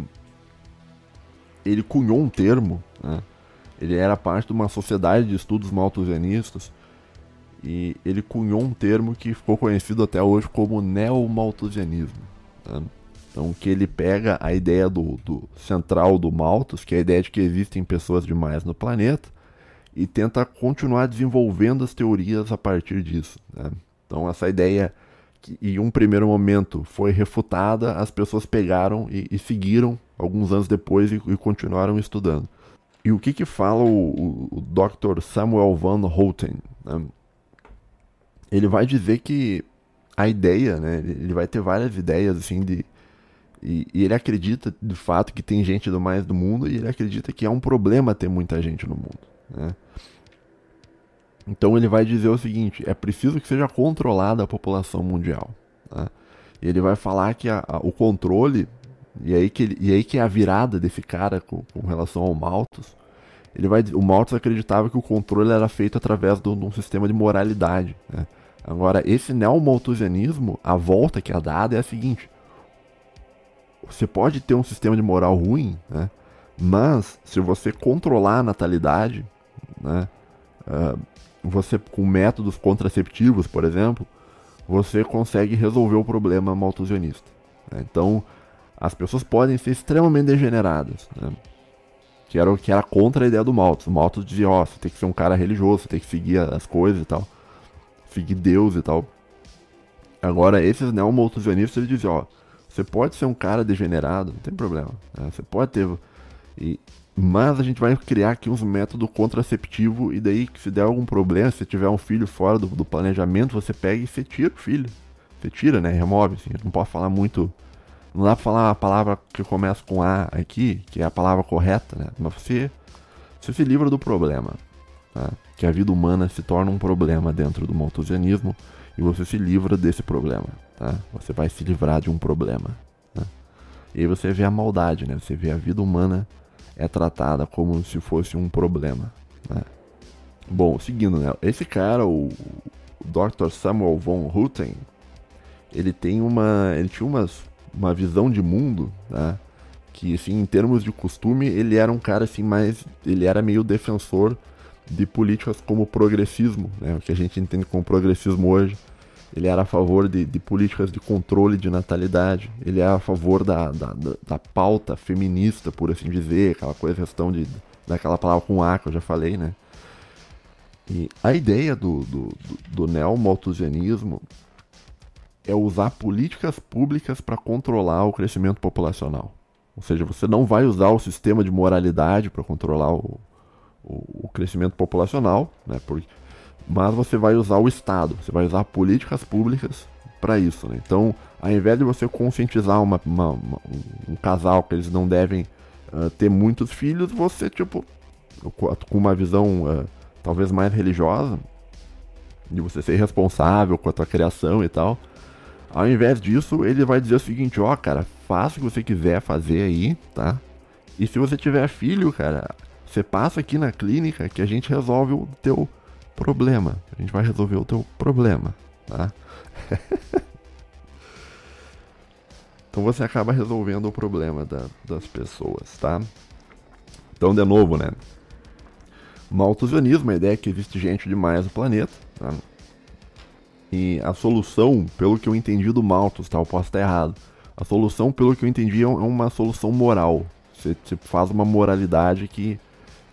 [SPEAKER 1] ele cunhou um termo, né? ele era parte de uma sociedade de estudos malthusianistas, e ele cunhou um termo que ficou conhecido até hoje como neomalthusianismo. Né? Então, que ele pega a ideia do, do, central do Malthus, que é a ideia de que existem pessoas demais no planeta, e tenta continuar desenvolvendo as teorias a partir disso. Né? Então, essa ideia que em um primeiro momento foi refutada, as pessoas pegaram e, e seguiram alguns anos depois e, e, continuaram estudando. E o que, que fala o, o, o Dr. Samuel Van Houten? Né? Ele vai dizer que a ideia, né, ele vai ter várias ideias assim de e, e, ele acredita de fato que tem gente do mais do mundo e ele acredita que é um problema ter muita gente no mundo. Né? Então ele vai dizer o seguinte: é preciso que seja controlada a população mundial. Né? E ele vai falar que a, a, o controle, e aí, que ele, e aí que é a virada desse cara com, com relação ao Malthus. Ele vai, o Malthus acreditava que o controle era feito através de um sistema de moralidade. Né? Agora, esse neomalthusianismo, a volta que é dada é a seguinte: você pode ter um sistema de moral ruim, né? mas se você controlar a natalidade, né? Uh, você com métodos contraceptivos, por exemplo, você consegue resolver o problema maltusionista. Né? Então, as pessoas podem ser extremamente degeneradas, né? que, era, que era contra a ideia do Malthus. O Malthus dizia, ó, oh, você tem que ser um cara religioso, você tem que seguir as coisas e tal, seguir Deus e tal. Agora, esses neo-malthusianistas, eles diziam, ó, você pode ser um cara degenerado, não tem problema. Né? Você pode ter... E, mas a gente vai criar aqui uns métodos contraceptivos e daí se der algum problema, se tiver um filho fora do, do, planejamento, você pega e você tira o filho. Você tira, né? Remove, assim. Não pode falar muito. Não dá pra falar a palavra que começa com A aqui, que é a palavra correta, né? Mas você, você se livra do problema. Tá? Que a vida humana se torna um problema dentro do malthusianismo e você se livra desse problema. Tá? Você vai se livrar de um problema. Né? E aí você vê a maldade, né? Você vê a vida humana é tratada como se fosse um problema. Né? Bom, seguindo, né? Esse cara, o, Dr. Samuel von Hutten, ele tem uma, ele tinha umas, uma visão de mundo, né? Que, assim, em termos de costume, ele era um cara, assim, mais, ele era meio defensor de políticas como progressismo, né? O que a gente entende como progressismo hoje ele era a favor de, de, políticas de controle de natalidade, ele era a favor da, da, da, pauta feminista, por assim dizer, aquela coisa, questão de, daquela palavra com A que eu já falei, né? E a ideia do, do, do, do neomalthusianismo é usar políticas públicas para controlar o crescimento populacional. Ou seja, você não vai usar o sistema de moralidade para controlar o, o, o, crescimento populacional, né? Porque mas você vai usar o Estado, você vai usar políticas públicas para isso. Né? Então, ao invés de você conscientizar uma, uma, uma, um casal que eles não devem uh, ter muitos filhos, você, tipo, com uma visão uh, talvez mais religiosa, de você ser responsável com a tua criação e tal, ao invés disso, ele vai dizer o seguinte: ó, oh, cara, faça o que você quiser fazer aí, tá? E se você tiver filho, cara, você passa aqui na clínica que a gente resolve o teu problema. A gente vai resolver o teu problema, tá? então você acaba resolvendo o problema da, das pessoas, tá? Então, de novo, né? Malthusianismo, a ideia é que existe gente demais no planeta, tá? E a solução, pelo que eu entendi do Malthus, tá? Eu posso estar errado. A solução, pelo que eu entendi, é uma solução moral. Você, você faz uma moralidade que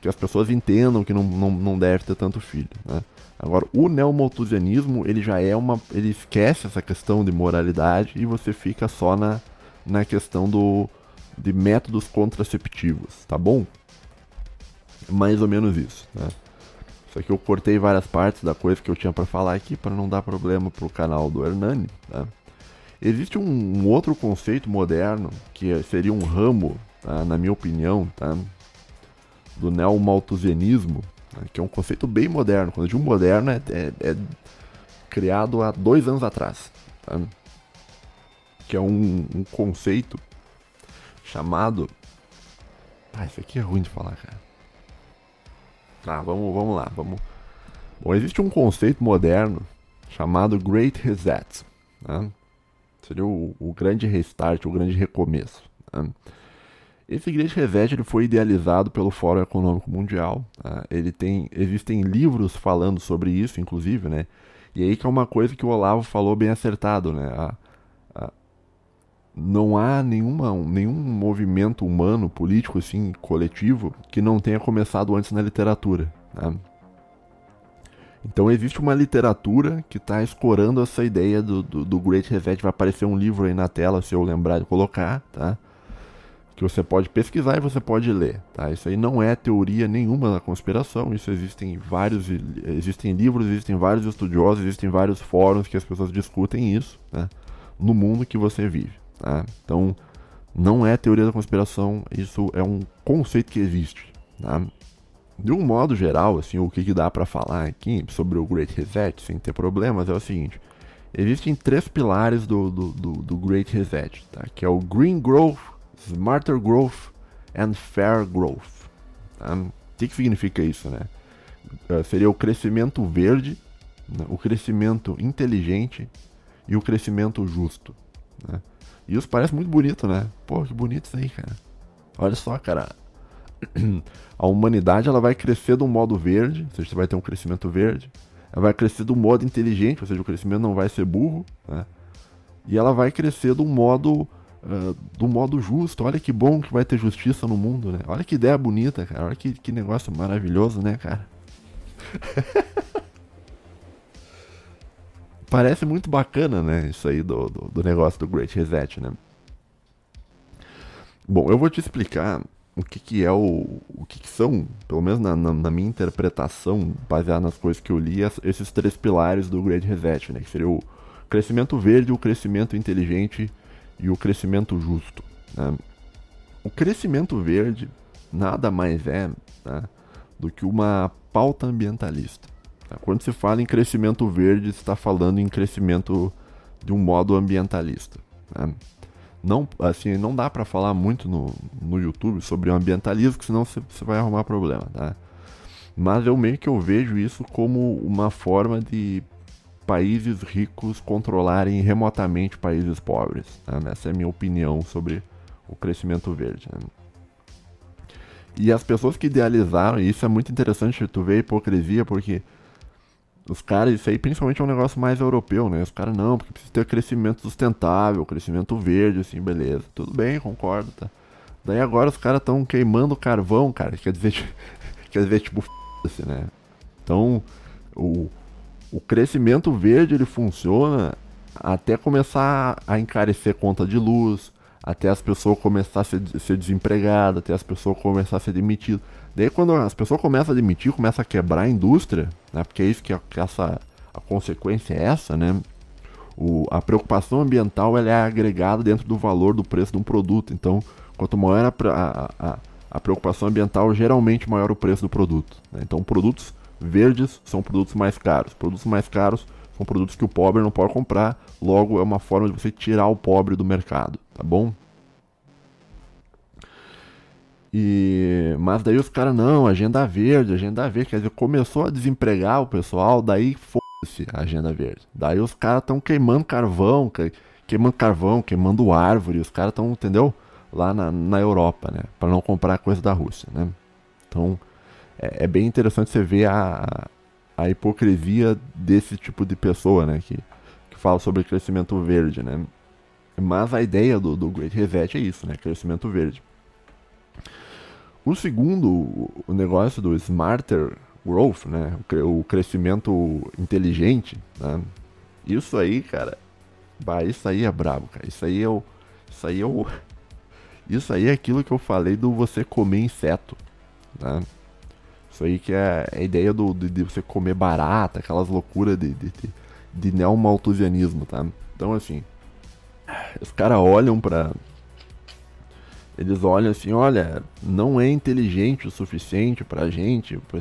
[SPEAKER 1] que as pessoas entendam que não, não, não deve ter tanto filho. Né? Agora, o neomalthusianismo, ele já é uma. ele esquece essa questão de moralidade e você fica só na, na questão do, de métodos contraceptivos, tá bom? Mais ou menos isso, né? Isso aqui eu cortei várias partes da coisa que eu tinha para falar aqui para não dar problema pro canal do Hernani, tá? Existe um, um outro conceito moderno que seria um ramo, tá? na minha opinião, tá? Do neomalthusianismo, né, que é um conceito bem moderno. Quando eu digo moderno, é, é, é criado há dois anos atrás. Tá? Que é um, um, conceito chamado. Ah, isso aqui é ruim de falar, cara. Tá, vamos, vamos lá. Vamos... Bom, existe um conceito moderno chamado Great Reset. Né? Seria o, o, grande restart, o grande recomeço. Né? Esse Great Reset ele foi idealizado pelo Fórum Econômico Mundial. Tá? Ele tem, existem livros falando sobre isso, inclusive, né? E aí que é uma coisa que o Olavo falou bem acertado, né? A, a, não há nenhuma, nenhum movimento humano, político, assim, coletivo, que não tenha começado antes na literatura. Né? Então existe uma literatura que está escorando essa ideia do, do, do, Great Reset. Vai aparecer um livro aí na tela, se eu lembrar de colocar, tá? Que você pode pesquisar e você pode ler, tá? Isso aí não é teoria nenhuma da conspiração. Isso existem vários, existem livros, existem vários estudiosos, existem vários fóruns que as pessoas discutem isso, né? No mundo que você vive, tá? Então não é teoria da conspiração. Isso é um conceito que existe, tá? de um modo geral, assim, o que, que dá para falar aqui sobre o Great Reset, sem ter problemas, é o seguinte: existem três pilares do, do, do, do Great Reset, tá? que é o Green Growth, Smarter Growth and Fair Growth. Tá? O que, que significa isso, né? Uh, seria o crescimento verde, né? o crescimento inteligente e o crescimento justo. Né? E isso parece muito bonito, né? Pô, que bonito isso aí, cara. Olha só, cara a humanidade ela vai crescer do modo verde, ou seja, você vai ter um crescimento verde. Ela vai crescer do modo inteligente, ou seja, o crescimento não vai ser burro, né? E ela vai crescer do modo do modo justo. Olha que bom que vai ter justiça no mundo, né? Olha que ideia bonita, cara. Olha que, que negócio maravilhoso, né, cara? Parece muito bacana, né? Isso aí do, do, do negócio do Great Reset, né? Bom, eu vou te explicar o que, que é o. O que, que são, pelo menos na, na, na, minha interpretação, baseada nas coisas que eu li, esses três pilares do Great Reset, né? Que seria o crescimento verde, o crescimento inteligente e o crescimento justo. Né? O crescimento verde nada mais é né, do que uma pauta ambientalista. Tá? Quando se fala em crescimento verde, está falando em crescimento de um modo ambientalista. Né? não, assim, não dá para falar muito no, no YouTube sobre o ambientalismo, senão você vai arrumar problema, tá? Mas eu meio que eu vejo isso como uma forma de países ricos controlarem remotamente países pobres. Tá? Essa é a minha opinião sobre o crescimento verde. Né? E as pessoas que idealizaram, e isso é muito interessante tu ver a hipocrisia, porque os caras, isso aí principalmente é um negócio mais europeu, né? Os caras, não, porque precisa ter crescimento sustentável, crescimento verde, assim, beleza. Tudo bem, concordo, tá? Daí agora os caras estão queimando carvão, cara. Quer dizer, quer dizer tipo, assim, né? Então, o, o crescimento verde, ele funciona até começar a encarecer conta de luz, até as pessoas começarem a ser, ser desempregadas, até as pessoas começarem a ser demitidas. Daí quando as pessoas começam a demitir, começam a quebrar a indústria, né? Porque é isso que, que essa a consequência é essa, né? O, a preocupação ambiental ela é agregada dentro do valor do preço de um produto. Então, quanto maior a, a, a preocupação ambiental, geralmente maior o preço do produto. Né? Então, produtos verdes são produtos mais caros. Produtos mais caros são produtos que o pobre não pode comprar. Logo, é uma forma de você tirar o pobre do mercado, tá bom? E, mas daí os caras, não, agenda verde, agenda verde. Quer dizer, começou a desempregar o pessoal, daí foda-se a agenda verde. Daí os caras estão queimando carvão, queimando carvão, queimando árvore. Os caras estão, entendeu? Lá na, na Europa, né? Para não comprar coisa da Rússia, né? Então, é, é, bem interessante você ver a, a hipocrisia desse tipo de pessoa, né? Que, que fala sobre crescimento verde, né? Mas a ideia do, do Great Reset é isso, né? Crescimento verde. O segundo, o negócio do smarter growth, né? O crescimento inteligente, né? Isso aí, cara, bah, isso aí é brabo, cara. Isso aí é o, isso aí é o, isso aí é aquilo que eu falei do você comer inseto, né? Isso aí que é a ideia do, de, de você comer barata, aquelas loucuras de, de, de, de neomalthusianismo, tá? Então, assim, os caras olham pra, eles olham assim, olha, não é inteligente o suficiente pra gente pra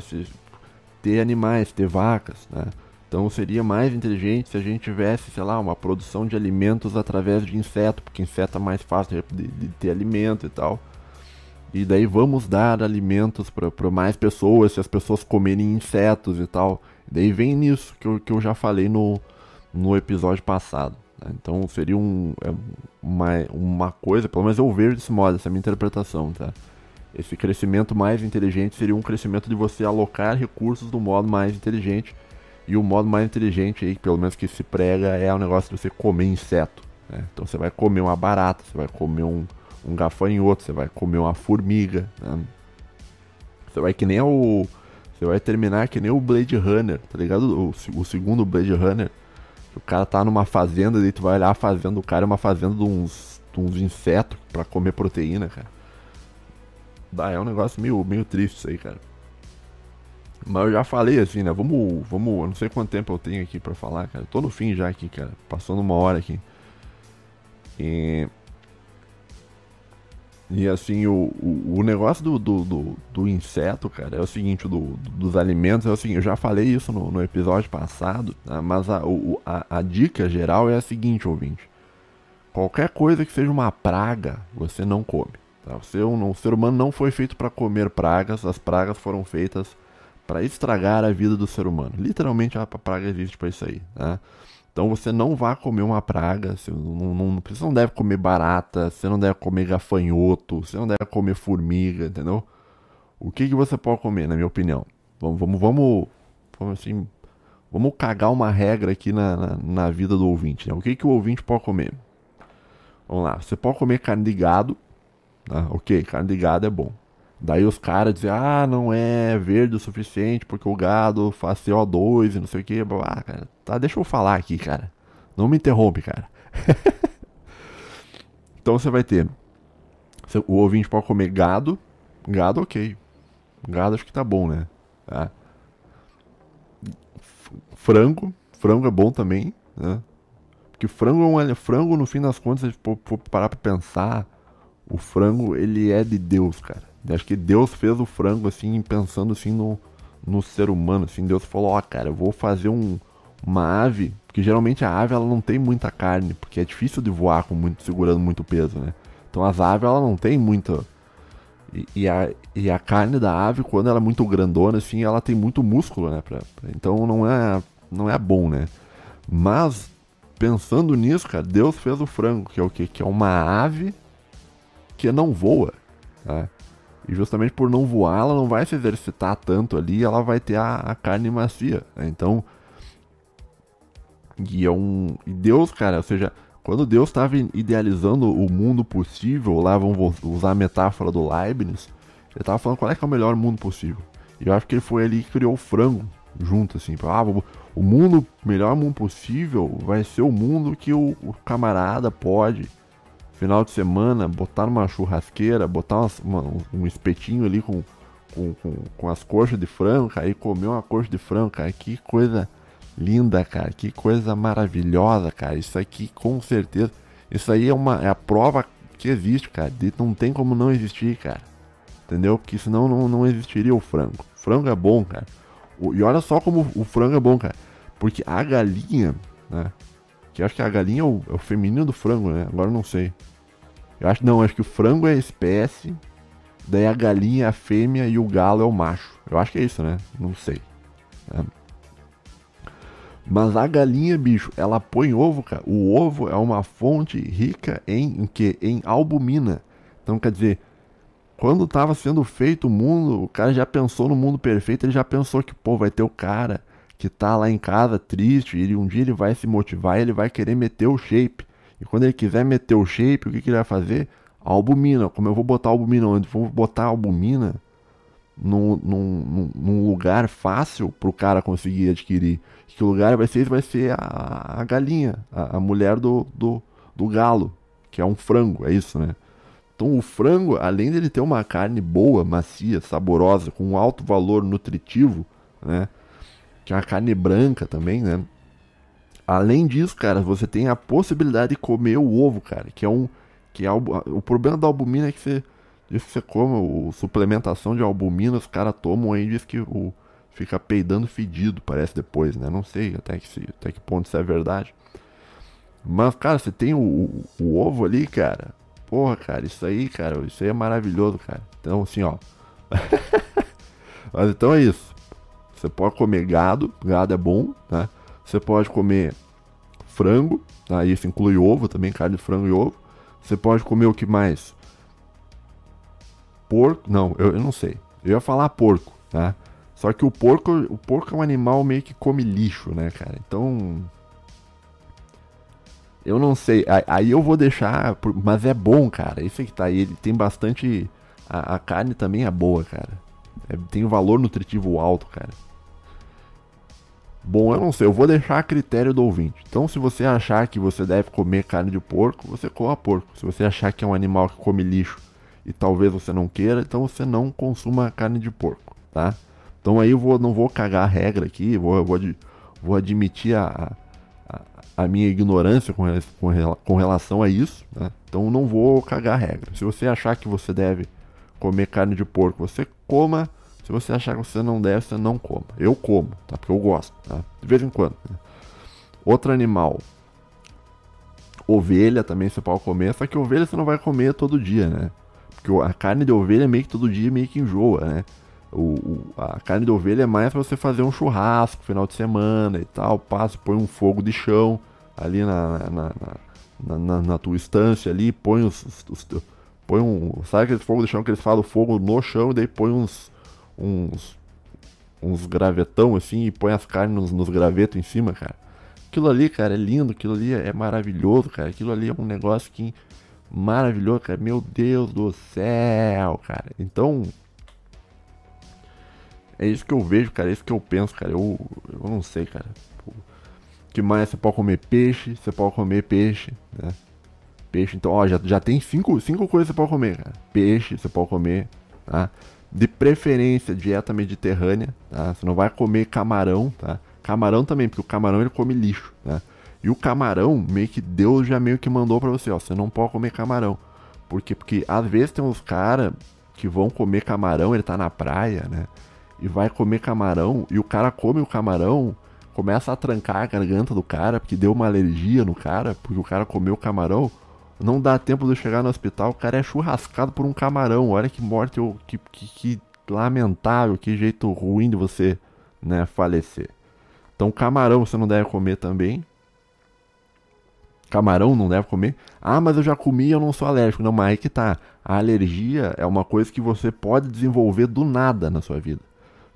[SPEAKER 1] ter animais, ter vacas, né? Então seria mais inteligente se a gente tivesse, sei lá, uma produção de alimentos através de inseto, porque inseto é mais fácil de, de ter alimento e tal. E daí vamos dar alimentos para mais pessoas, se as pessoas comerem insetos e tal. E daí vem nisso que eu, que eu já falei no, no episódio passado. Né? Então seria um, é uma, uma coisa, pelo menos eu vejo desse modo, essa é a minha interpretação, tá? Esse crescimento mais inteligente seria um crescimento de você alocar recursos do modo mais inteligente. E o modo mais inteligente aí, pelo menos que se prega, é o negócio de você comer inseto. Né? Então você vai comer uma barata, você vai comer um, um gafanhoto, você vai comer uma formiga. Né? Você vai que nem o. Você vai terminar que nem o Blade Runner, tá ligado? O, o segundo Blade Runner. O cara tá numa fazenda e tu vai olhar a fazenda do cara é uma fazenda de uns, de uns insetos para comer proteína, cara. Dá, é um negócio meio, meio triste isso aí, cara. Mas eu já falei assim, né? Vamos, vamos. Eu não sei quanto tempo eu tenho aqui para falar, cara. tô no fim já aqui, cara. Passando uma hora aqui. E. E assim, o, o, o negócio do, do, do, do, inseto, cara, é o seguinte, do, dos alimentos, é seguinte, eu já falei isso no, no episódio passado, né, mas a, o, a, a dica geral é a seguinte, ouvinte. Qualquer coisa que seja uma praga, você não come. Tá? O ser humano não foi feito para comer pragas, as pragas foram feitas para estragar a vida do ser humano. Literalmente a praga existe para isso aí. Né? Então você não vai comer uma praga, você não, não, você não deve comer barata, você não deve comer gafanhoto, você não deve comer formiga, entendeu? O que, que você pode comer, na minha opinião? Vamos, vamos, vamos, vamos assim, vamos cagar uma regra aqui na, na, na vida do ouvinte. Né? O que, que o ouvinte pode comer? Vamos lá, você pode comer carne de gado, tá? ok, carne de gado é bom. Daí os caras dizem, ah, não é verde o suficiente porque o gado faz CO2 e não sei o que. Ah, cara, tá, deixa eu falar aqui, cara. Não me interrompe, cara. então você vai ter. O ouvinte pode comer gado. Gado, ok. Gado acho que tá bom, né? Tá. Frango. Frango é bom também, né? Porque frango é um frango, no fim das contas, se for parar pra pensar, o frango, ele é de Deus, cara. Acho que Deus fez o frango assim, pensando assim no, no ser humano, assim. Deus falou, ó, oh, cara, eu vou fazer um, uma ave, porque geralmente a ave ela não tem muita carne, porque é difícil de voar com muito segurando muito peso, né? Então as aves ela não tem muita e, e, a, e a carne da ave quando ela é muito grandona assim, ela tem muito músculo, né? Pra, pra, então não é não é bom, né? Mas pensando nisso, cara, Deus fez o frango, que é o que? Que é uma ave que não voa, tá? E justamente por não voar, ela não vai se exercitar tanto ali, ela vai ter a, a carne macia. Né? Então. E é um. E Deus, cara, ou seja, quando Deus estava idealizando o mundo possível, lá vamos usar a metáfora do Leibniz, ele estava falando qual é que é o melhor mundo possível. E eu acho que ele foi ali que criou o frango junto, assim. Ah, o mundo, melhor mundo possível vai ser o mundo que o, o camarada pode final de semana, botar numa churrasqueira, botar umas, uma, um espetinho ali com, com, com, com, as coxas de frango, cara, e comer uma coxa de frango, cara, que coisa linda, cara, que coisa maravilhosa, cara, isso aqui com certeza, isso aí é, uma, é a prova que existe, cara, de, não tem como não existir, cara, entendeu? Porque senão não, não existiria o frango, frango é bom, cara, o, e olha só como o frango é bom, cara, porque a galinha, né, que acho que a galinha é o, é o feminino do frango, né? Agora não sei. Eu acho não, acho que o frango é a espécie, daí a galinha é a fêmea e o galo é o macho. Eu acho que é isso, né? Não sei. É. Mas a galinha, bicho, ela põe ovo, cara. O ovo é uma fonte rica em, em que? Em albumina. Então, quer dizer, quando estava sendo feito o mundo, o cara já pensou no mundo perfeito, ele já pensou que, pô, vai ter o cara que tá lá em casa triste, e um dia ele vai se motivar ele vai querer meter o shape. E quando ele quiser meter o shape, o que, que ele vai fazer? A albumina. Como eu vou botar albumina onde? Vou botar albumina num, num, num lugar fácil para o cara conseguir adquirir. Que lugar vai ser? Vai ser a, a galinha, a, a mulher do, do, do galo, que é um frango, é isso, né? Então o frango, além dele ter uma carne boa, macia, saborosa, com alto valor nutritivo, né? que é uma carne branca também, né? Além disso, cara, você tem a possibilidade de comer o ovo, cara, que é um que é o problema da albumina é que você diz que você come o, suplementação de albumina, os caras tomam aí diz que o fica peidando fedido, parece depois, né? Não sei até que se, até que ponto isso é verdade. Mas, cara, você tem o, o, o ovo ali, cara. Porra, cara, isso aí, cara, isso aí é maravilhoso, cara. Então, assim, ó. Mas então é isso. Você pode comer gado, gado é bom, né? Você pode comer frango, tá? Isso inclui ovo também, carne de frango e ovo. Você pode comer o que mais? Porco, não, eu, eu não sei. Eu ia falar porco, tá? Só que o porco, o porco é um animal meio que come lixo, né, cara? Então, eu não sei. Aí eu vou deixar. Mas é bom, cara. Isso que tá. Ele tem bastante. A, a carne também é boa, cara. É, tem um valor nutritivo alto, cara. Bom, eu não sei. Eu vou deixar a critério do ouvinte. Então, se você achar que você deve comer carne de porco, você coma porco. Se você achar que é um animal que come lixo e talvez você não queira, então você não consuma carne de porco, tá? Então aí eu vou, não vou cagar a regra aqui, vou, vou, vou admitir a, a minha ignorância com, com, com relação a isso, né? então não vou cagar a regra. Se você achar que você deve comer carne de porco, você coma. Se você achar que você não deve, você não coma. Eu como, tá? Porque eu gosto, tá? De vez em quando. Né? Outro animal. Ovelha também você pode comer, só que ovelha você não vai comer todo dia, né? Porque a carne de ovelha meio que todo dia meio que enjoa, né? O, o, a carne de ovelha é mais pra você fazer um churrasco final de semana e tal. Passa, põe um fogo de chão ali na, na, na, na, na tua estância ali, põe os, os, os, põe um, sabe aquele fogo de chão que eles falam fogo no chão e daí põe uns uns uns gravetão assim e põe as carnes nos, nos gravetos em cima, cara. Aquilo ali, cara, é lindo, aquilo ali é maravilhoso, cara. Aquilo ali é um negócio que maravilhoso, cara. Meu Deus do céu, cara. Então, é isso que eu vejo, cara. É isso que eu penso, cara. Eu, eu não sei, cara que mais? Você pode comer peixe, você pode comer peixe, né? Peixe, então, ó, já, já tem cinco, cinco coisas que você pode comer, cara. Peixe, você pode comer, tá? De preferência, dieta mediterrânea, tá? Você não vai comer camarão, tá? Camarão também, porque o camarão ele come lixo, tá? E o camarão, meio que Deus já meio que mandou pra você, ó, você não pode comer camarão. Por quê? Porque às vezes tem uns caras que vão comer camarão, ele tá na praia, né? E vai comer camarão, e o cara come o camarão, começa a trancar a garganta do cara, porque deu uma alergia no cara, porque o cara comeu camarão, não dá tempo de chegar no hospital, o cara é churrascado por um camarão. Olha que morte, que, que, que lamentável, que jeito ruim de você né, falecer. Então, camarão você não deve comer também. Camarão não deve comer. Ah, mas eu já comi e eu não sou alérgico. Não, mas aí que tá. A alergia é uma coisa que você pode desenvolver do nada na sua vida.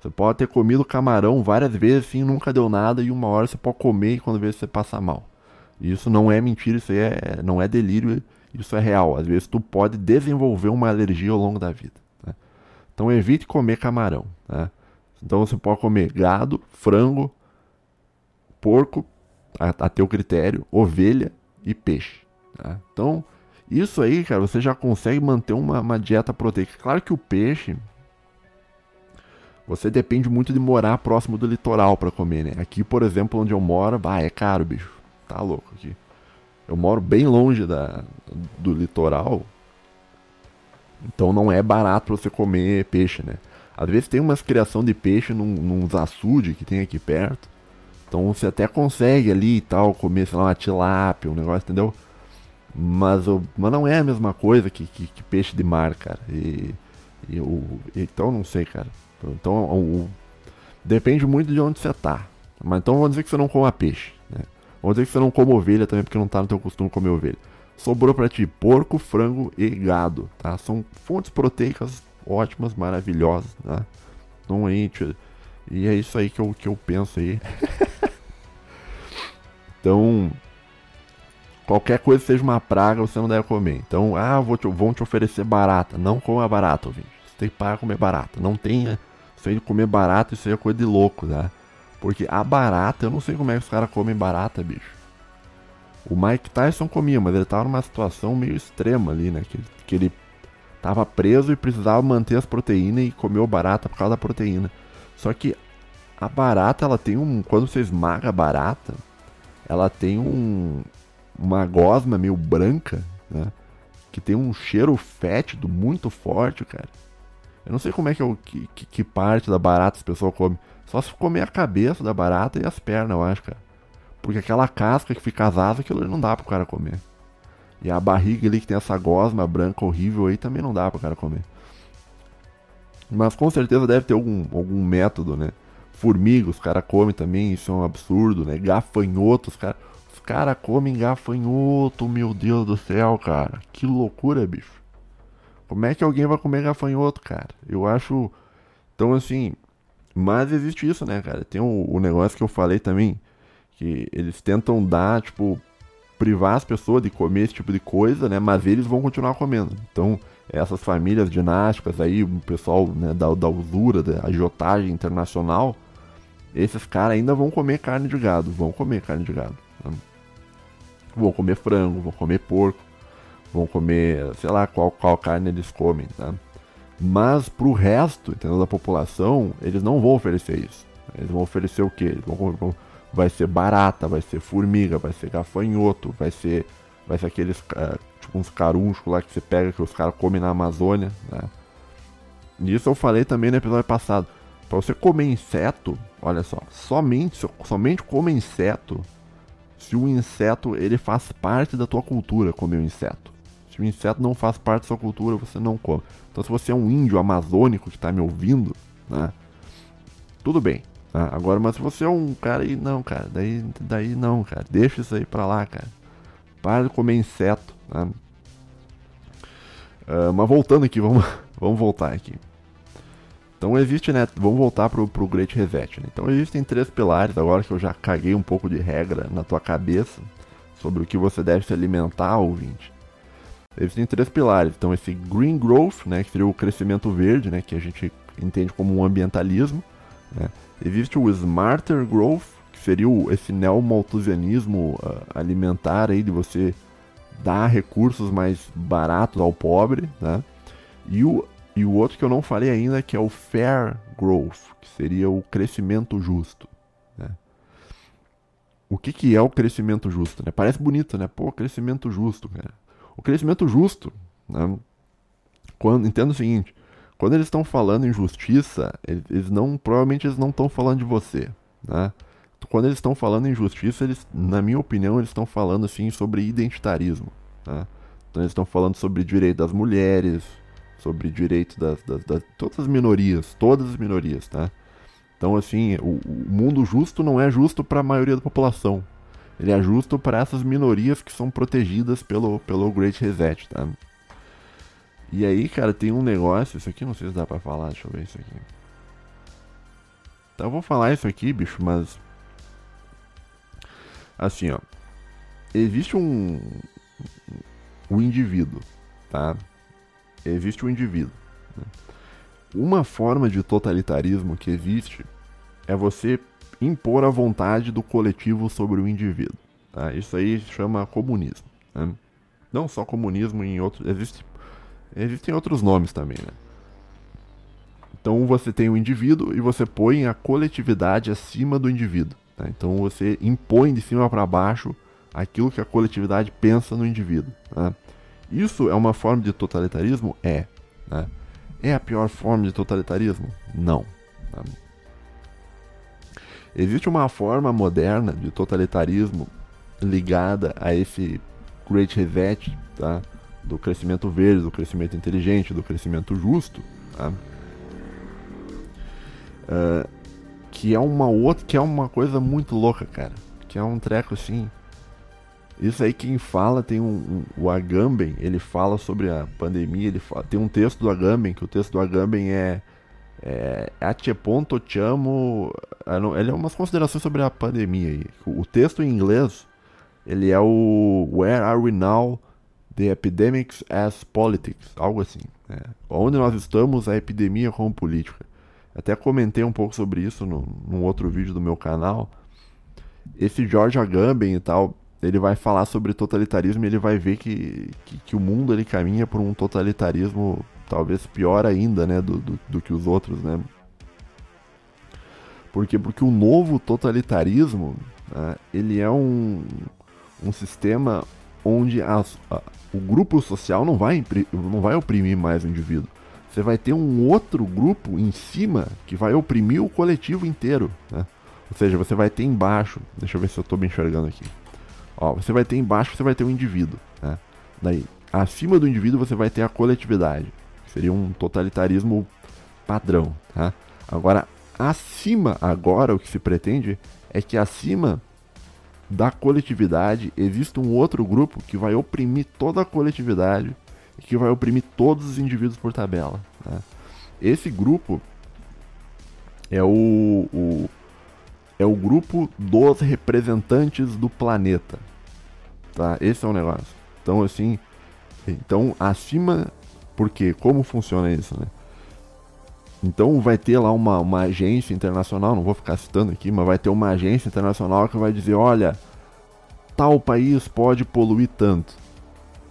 [SPEAKER 1] Você pode ter comido camarão várias vezes sim, nunca deu nada, e uma hora você pode comer e quando vê você passa mal. Isso não é mentira, isso é, não é delírio, isso é real. Às vezes tu pode desenvolver uma alergia ao longo da vida. Né? Então evite comer camarão. Né? Então você pode comer gado, frango, porco, a, a teu critério, ovelha e peixe. Tá? Então, isso aí, cara, você já consegue manter uma, uma dieta proteica. Claro que o peixe, você depende muito de morar próximo do litoral para comer, né? Aqui, por exemplo, onde eu moro, ah, é caro, bicho. Tá louco aqui. Eu moro bem longe da, do litoral. Então não é barato você comer peixe, né? Às vezes tem umas criação de peixe num, nos açude que tem aqui perto. Então você até consegue ali e tal, comer, sei lá, uma tilápia, um negócio, entendeu? Mas, mas não é a mesma coisa que, que, que peixe de mar, cara. E, e, o, então não sei, cara. Então, depende muito de onde você tá. Mas então vamos dizer que você não coma peixe. Vamos dizer que você não come ovelha também, porque não tá no teu costume comer ovelha. Sobrou para ti porco, frango e gado, tá? São fontes proteicas ótimas, maravilhosas, tá? Então aí, e é isso aí que eu, que eu penso aí. então, qualquer coisa que seja uma praga, você não deve comer. Então, ah, vou te, vão te oferecer barata. Não coma barata, ouvinte. Você tem que parar comer barata. Não tenha isso aí de comer barata, isso aí é coisa de louco, tá? Porque a barata, eu não sei como é que os caras comem barata, bicho. O Mike Tyson comia, mas ele tava numa situação meio extrema ali, né? Que, que ele tava preso e precisava manter as proteínas e comeu barata por causa da proteína. Só que a barata, ela tem um. Quando você esmaga a barata, ela tem um. Uma gosma meio branca, né? Que tem um cheiro fétido muito forte, cara. Eu não sei como é que, eu, que, que parte da barata as pessoas comem. Só se comer a cabeça da barata e as pernas, eu acho, cara. Porque aquela casca que fica as asas, aquilo não dá pro cara comer. E a barriga ali que tem essa gosma branca horrível aí também não dá pro cara comer. Mas com certeza deve ter algum, algum método, né? Formiga, os caras comem também, isso é um absurdo, né? Gafanhotos, cara. Os caras comem gafanhoto, meu Deus do céu, cara. Que loucura, bicho. Como é que alguém vai comer gafanhoto, cara? Eu acho. Então, assim. Mas existe isso, né, cara? Tem o, o negócio que eu falei também. Que eles tentam dar, tipo, privar as pessoas de comer esse tipo de coisa, né? Mas eles vão continuar comendo. Então, essas famílias dinásticas aí, o pessoal né, da, da usura, da agiotagem internacional, esses caras ainda vão comer carne de gado, vão comer carne de gado. Né? Vão comer frango, vão comer porco, vão comer, sei lá, qual, qual carne eles comem, tá? Mas pro resto, entendeu, da população, eles não vão oferecer isso. Eles vão oferecer o quê? Eles vão, vai ser barata, vai ser formiga, vai ser gafanhoto, vai ser, vai ser aqueles, uh, tipo uns carunchos lá que você pega que os caras comem na Amazônia, né? Isso eu falei também no episódio passado. Para você comer inseto, olha só, somente, somente come inseto se o inseto ele faz parte da tua cultura comer o inseto. Se o inseto não faz parte da sua cultura, você não come. Então se você é um índio amazônico que está me ouvindo, né? Tudo bem. Né? Agora, mas se você é um cara aí, não, cara, daí, daí não, cara. Deixa isso aí pra lá, cara. Para de comer inseto. Né? Uh, mas voltando aqui, vamos, vamos voltar aqui. Então existe, né? Vamos voltar pro, pro Great Reset. Né? Então existem três pilares, agora que eu já caguei um pouco de regra na tua cabeça sobre o que você deve se alimentar, ouvinte. Existem três pilares. Então esse Green Growth, né? Que seria o crescimento verde, né? Que a gente entende como um ambientalismo. Né? Existe o Smarter Growth, que seria o, esse neomalthusianismo uh, alimentar aí de você dar recursos mais baratos ao pobre, né? E o e o outro que eu não falei ainda, que é o Fair Growth, que seria o crescimento justo. Né? O que, que é o crescimento justo? Né? Parece bonito, né? Pô, crescimento justo, cara. O crescimento justo, né? quando, entenda o seguinte, quando eles estão falando em justiça, eles, eles não, provavelmente eles não estão falando de você, né? Quando eles estão falando em justiça, eles, na minha opinião, eles estão falando assim sobre identitarismo, né? Então eles estão falando sobre direito das mulheres, sobre direitos das, das, das, todas as minorias, todas as minorias, tá? Então, assim, o, o mundo justo não é justo para a maioria da população. Ele é justo para essas minorias que são protegidas pelo, pelo Great Reset, tá? E aí, cara, tem um negócio, isso aqui não sei se dá pra falar, deixa eu ver isso aqui. Então eu vou falar isso aqui, bicho, mas. Assim, ó. Existe um. Um indivíduo, tá? existe o indivíduo. Né? Uma forma de totalitarismo que existe é você impor a vontade do coletivo sobre o indivíduo. Tá? Isso aí chama comunismo. Né? Não só comunismo em outros. Existe, existem outros nomes também. Né? Então você tem o indivíduo e você põe a coletividade acima do indivíduo. Tá? Então você impõe de cima para baixo aquilo que a coletividade pensa no indivíduo. Tá? Isso é uma forma de totalitarismo? É. Né? É a pior forma de totalitarismo? Não. Né? Existe uma forma moderna de totalitarismo ligada a esse Great Reset, tá? do crescimento verde, do crescimento inteligente, do crescimento justo, tá? uh, que é uma outra, que é uma coisa muito louca, cara, que é um treco assim isso aí quem fala tem um, um, o Agamben, ele fala sobre a pandemia, ele fala, tem um texto do Agamben, que o texto do Agamben é é Acheponto chamo, ele é umas considerações sobre a pandemia aí. O texto em inglês, ele é o Where are we now? The epidemics as politics, algo assim. Né? Onde nós estamos a epidemia como política. Até comentei um pouco sobre isso no, num outro vídeo do meu canal. Esse George Agamben e tal, ele vai falar sobre totalitarismo e ele vai ver que, que, que, o mundo ele caminha por um totalitarismo talvez pior ainda, né, do, do, do, que os outros, né? Por quê? Porque o novo totalitarismo, né, ele é um, um sistema onde as, a, o grupo social não vai, não vai oprimir mais o indivíduo. Você vai ter um outro grupo em cima que vai oprimir o coletivo inteiro, né? Ou seja, você vai ter embaixo, deixa eu ver se eu estou me enxergando aqui Ó, você vai ter embaixo, você vai ter o um indivíduo, né? Daí, acima do indivíduo você vai ter a coletividade, seria um totalitarismo padrão, tá? Agora, acima, agora o que se pretende é que acima da coletividade, existe um outro grupo que vai oprimir toda a coletividade e que vai oprimir todos os indivíduos por tabela. Né? Esse grupo é o, o, é o grupo dos representantes do planeta. Tá? Esse é o negócio. Então, assim, então acima, porque como funciona isso, né? Então vai ter lá uma, uma agência internacional, não vou ficar citando aqui, mas vai ter uma agência internacional que vai dizer, olha, tal país pode poluir tanto.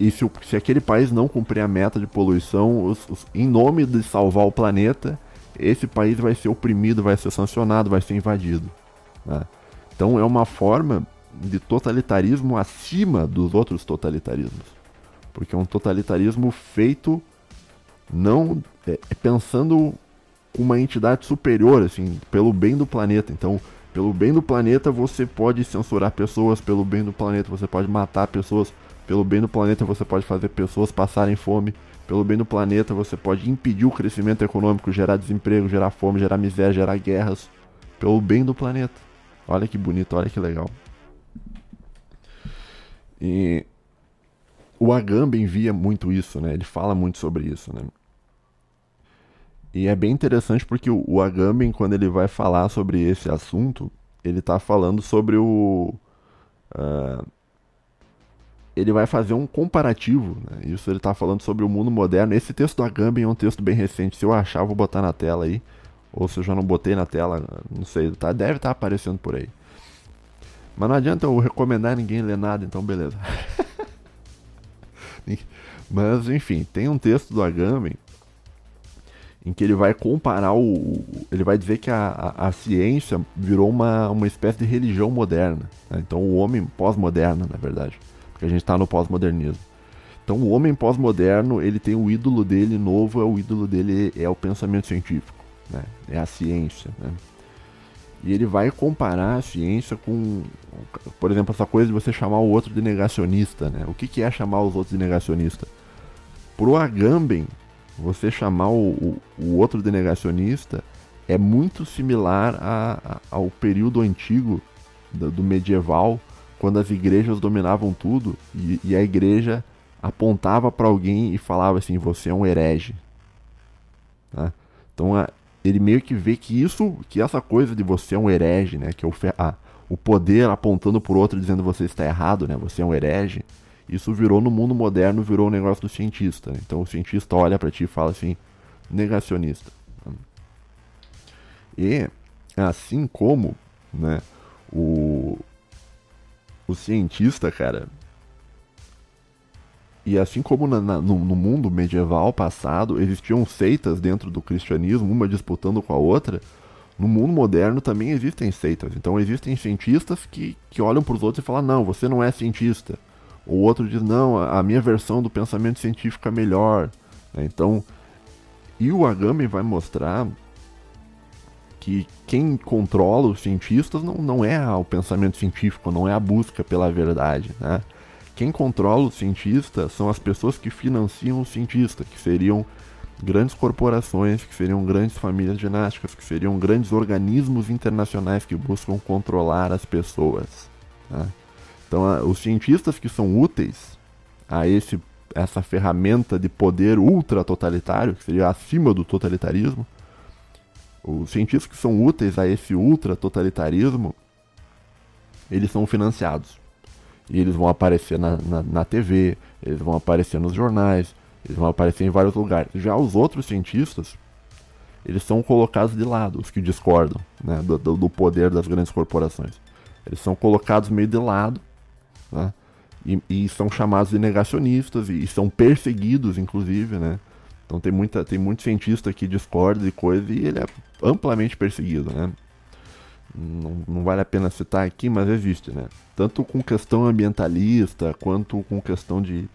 [SPEAKER 1] E se, se aquele país não cumprir a meta de poluição, os, os, em nome de salvar o planeta, esse país vai ser oprimido, vai ser sancionado, vai ser invadido. Né? Então é uma forma de totalitarismo acima dos outros totalitarismos. Porque é um totalitarismo feito não é, é pensando uma entidade superior, assim, pelo bem do planeta. Então, pelo bem do planeta, você pode censurar pessoas, pelo bem do planeta, você pode matar pessoas, pelo bem do planeta, você pode fazer pessoas passarem fome, pelo bem do planeta, você pode impedir o crescimento econômico, gerar desemprego, gerar fome, gerar miséria, gerar guerras, pelo bem do planeta. Olha que bonito, olha que legal. E o Agamben via muito isso, né? Ele fala muito sobre isso, né? E é bem interessante porque o, Agamben, quando ele vai falar sobre esse assunto, ele está falando sobre o. Uh, ele vai fazer um comparativo, né? Isso ele está falando sobre o mundo moderno. Esse texto do Agamben é um texto bem recente. Se eu achar, vou botar na tela aí. Ou se eu já não botei na tela, não sei, tá, deve estar tá aparecendo por aí. Mas não adianta eu recomendar ninguém ler nada, então beleza. Mas enfim, tem um texto do Agamben em que ele vai comparar o. Ele vai dizer que a, a, a ciência virou uma, uma espécie de religião moderna. Né? Então o homem pós-moderno, na verdade. Porque a gente está no pós-modernismo. Então o homem pós-moderno, ele tem o ídolo dele novo, é o ídolo dele é o pensamento científico, né? É a ciência, né? E ele vai comparar a ciência com, por exemplo, essa coisa de você chamar o outro de negacionista, né? O que, que é chamar os outros de negacionista? Pro Agamben, você chamar o, o, o outro de negacionista é muito similar a, a, ao período antigo do, do, medieval, quando as igrejas dominavam tudo e, e a igreja apontava para alguém e falava assim: você é um herege. Tá? Então a, ele meio que vê que isso, que essa coisa de você é um herege, né, que é o, a, o poder apontando por outro dizendo você está errado, né, você é um herege isso virou no mundo moderno, virou um negócio do cientista. Então o cientista olha para ti e fala assim, negacionista. E assim como, né, o o cientista, cara, e assim como na, na, no, no, mundo medieval passado existiam seitas dentro do cristianismo, uma disputando com a outra, no mundo moderno também existem seitas. Então existem cientistas que, que olham para os outros e falam: não, você não é cientista. O outro diz, não, a minha versão do pensamento científico é melhor. Né? Então, e o Agamben vai mostrar que quem controla os cientistas não, não é o pensamento científico, não é a busca pela verdade. Né? Quem controla os cientistas são as pessoas que financiam o cientista, que seriam grandes corporações, que seriam grandes famílias ginásticas, que seriam grandes organismos internacionais que buscam controlar as pessoas. Né? Então, os cientistas que são úteis a esse, essa ferramenta de poder ultra totalitário, que seria acima do totalitarismo, os cientistas que são úteis a esse ultra totalitarismo, eles são financiados. E eles vão aparecer na, na, na, TV, eles vão aparecer nos jornais, eles vão aparecer em vários lugares. Já os outros cientistas, eles são colocados de lado, os que discordam né, do, do poder das grandes corporações. Eles são colocados meio de lado né? E, e, são chamados de negacionistas e, e, são perseguidos, inclusive, né? Então tem, muita, tem muito cientista que discorda de coisa e ele é amplamente perseguido, né? Não, não vale a pena citar aqui, mas existe, né? Tanto com questão ambientalista, quanto com questão de,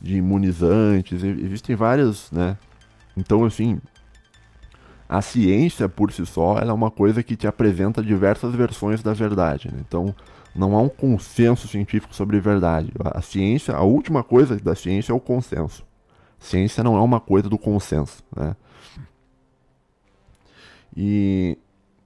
[SPEAKER 1] de imunizantes, existem várias, né? Então, assim, a ciência por si só é uma coisa que te apresenta diversas versões da verdade. Né? Então, não há um consenso científico sobre verdade. A ciência, a última coisa da ciência é o consenso. Ciência não é uma coisa do consenso, né? E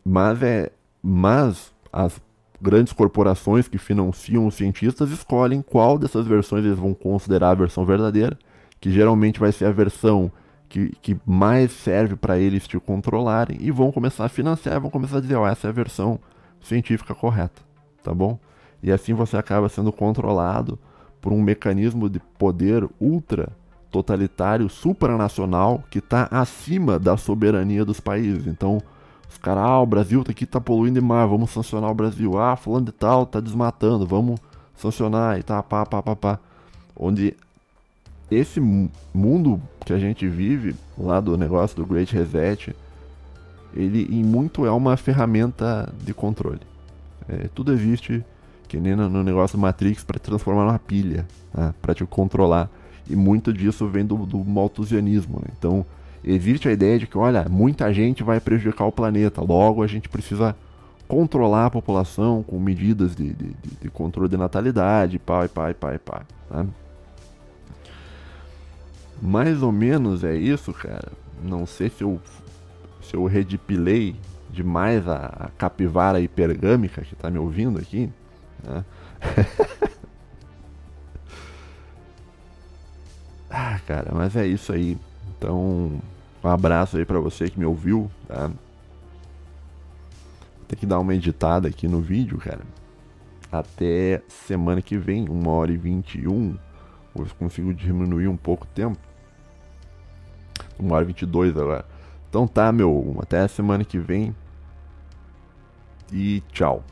[SPEAKER 1] mas é, mas as, grandes corporações que financiam os cientistas escolhem qual dessas versões eles vão considerar a versão verdadeira, que geralmente vai ser a versão que, que mais serve para eles te controlarem, e vão começar a financiar, vão começar a dizer, ó, oh, essa é a versão científica correta, tá bom? E assim você acaba sendo controlado por um mecanismo de poder ultra totalitário supranacional que está acima da soberania dos países. Então, os caras, ah, o Brasil aqui tá poluindo demais, vamos sancionar o Brasil. Ah, falando de tal, tá desmatando, vamos sancionar e tá, pá, pá, pá, pá. Onde esse mundo que a gente vive, lá do negócio do Great Reset, ele em muito é uma ferramenta de controle. É, tudo existe, que nem no negócio Matrix, para transformar numa pilha, né, para te controlar. E muito disso vem do, do malthusianismo. Né? Então, existe a ideia de que, olha, muita gente vai prejudicar o planeta, logo a gente precisa controlar a população com medidas de, de, de controle de natalidade, pai, pai, pai, pai. Né? Mais ou menos é isso, cara. Não sei se eu, se eu redipilei demais a, a capivara hipergâmica que tá me ouvindo aqui. Né? ah, cara, mas é isso aí. Então, um abraço aí para você que me ouviu, tá? Tem que dar uma editada aqui no vídeo, cara. Até semana que vem, 1 hora e 21. Vou ver se consigo diminuir um pouco o tempo. 1 hora e 22 agora. Então tá, meu. Até semana que vem. E tchau.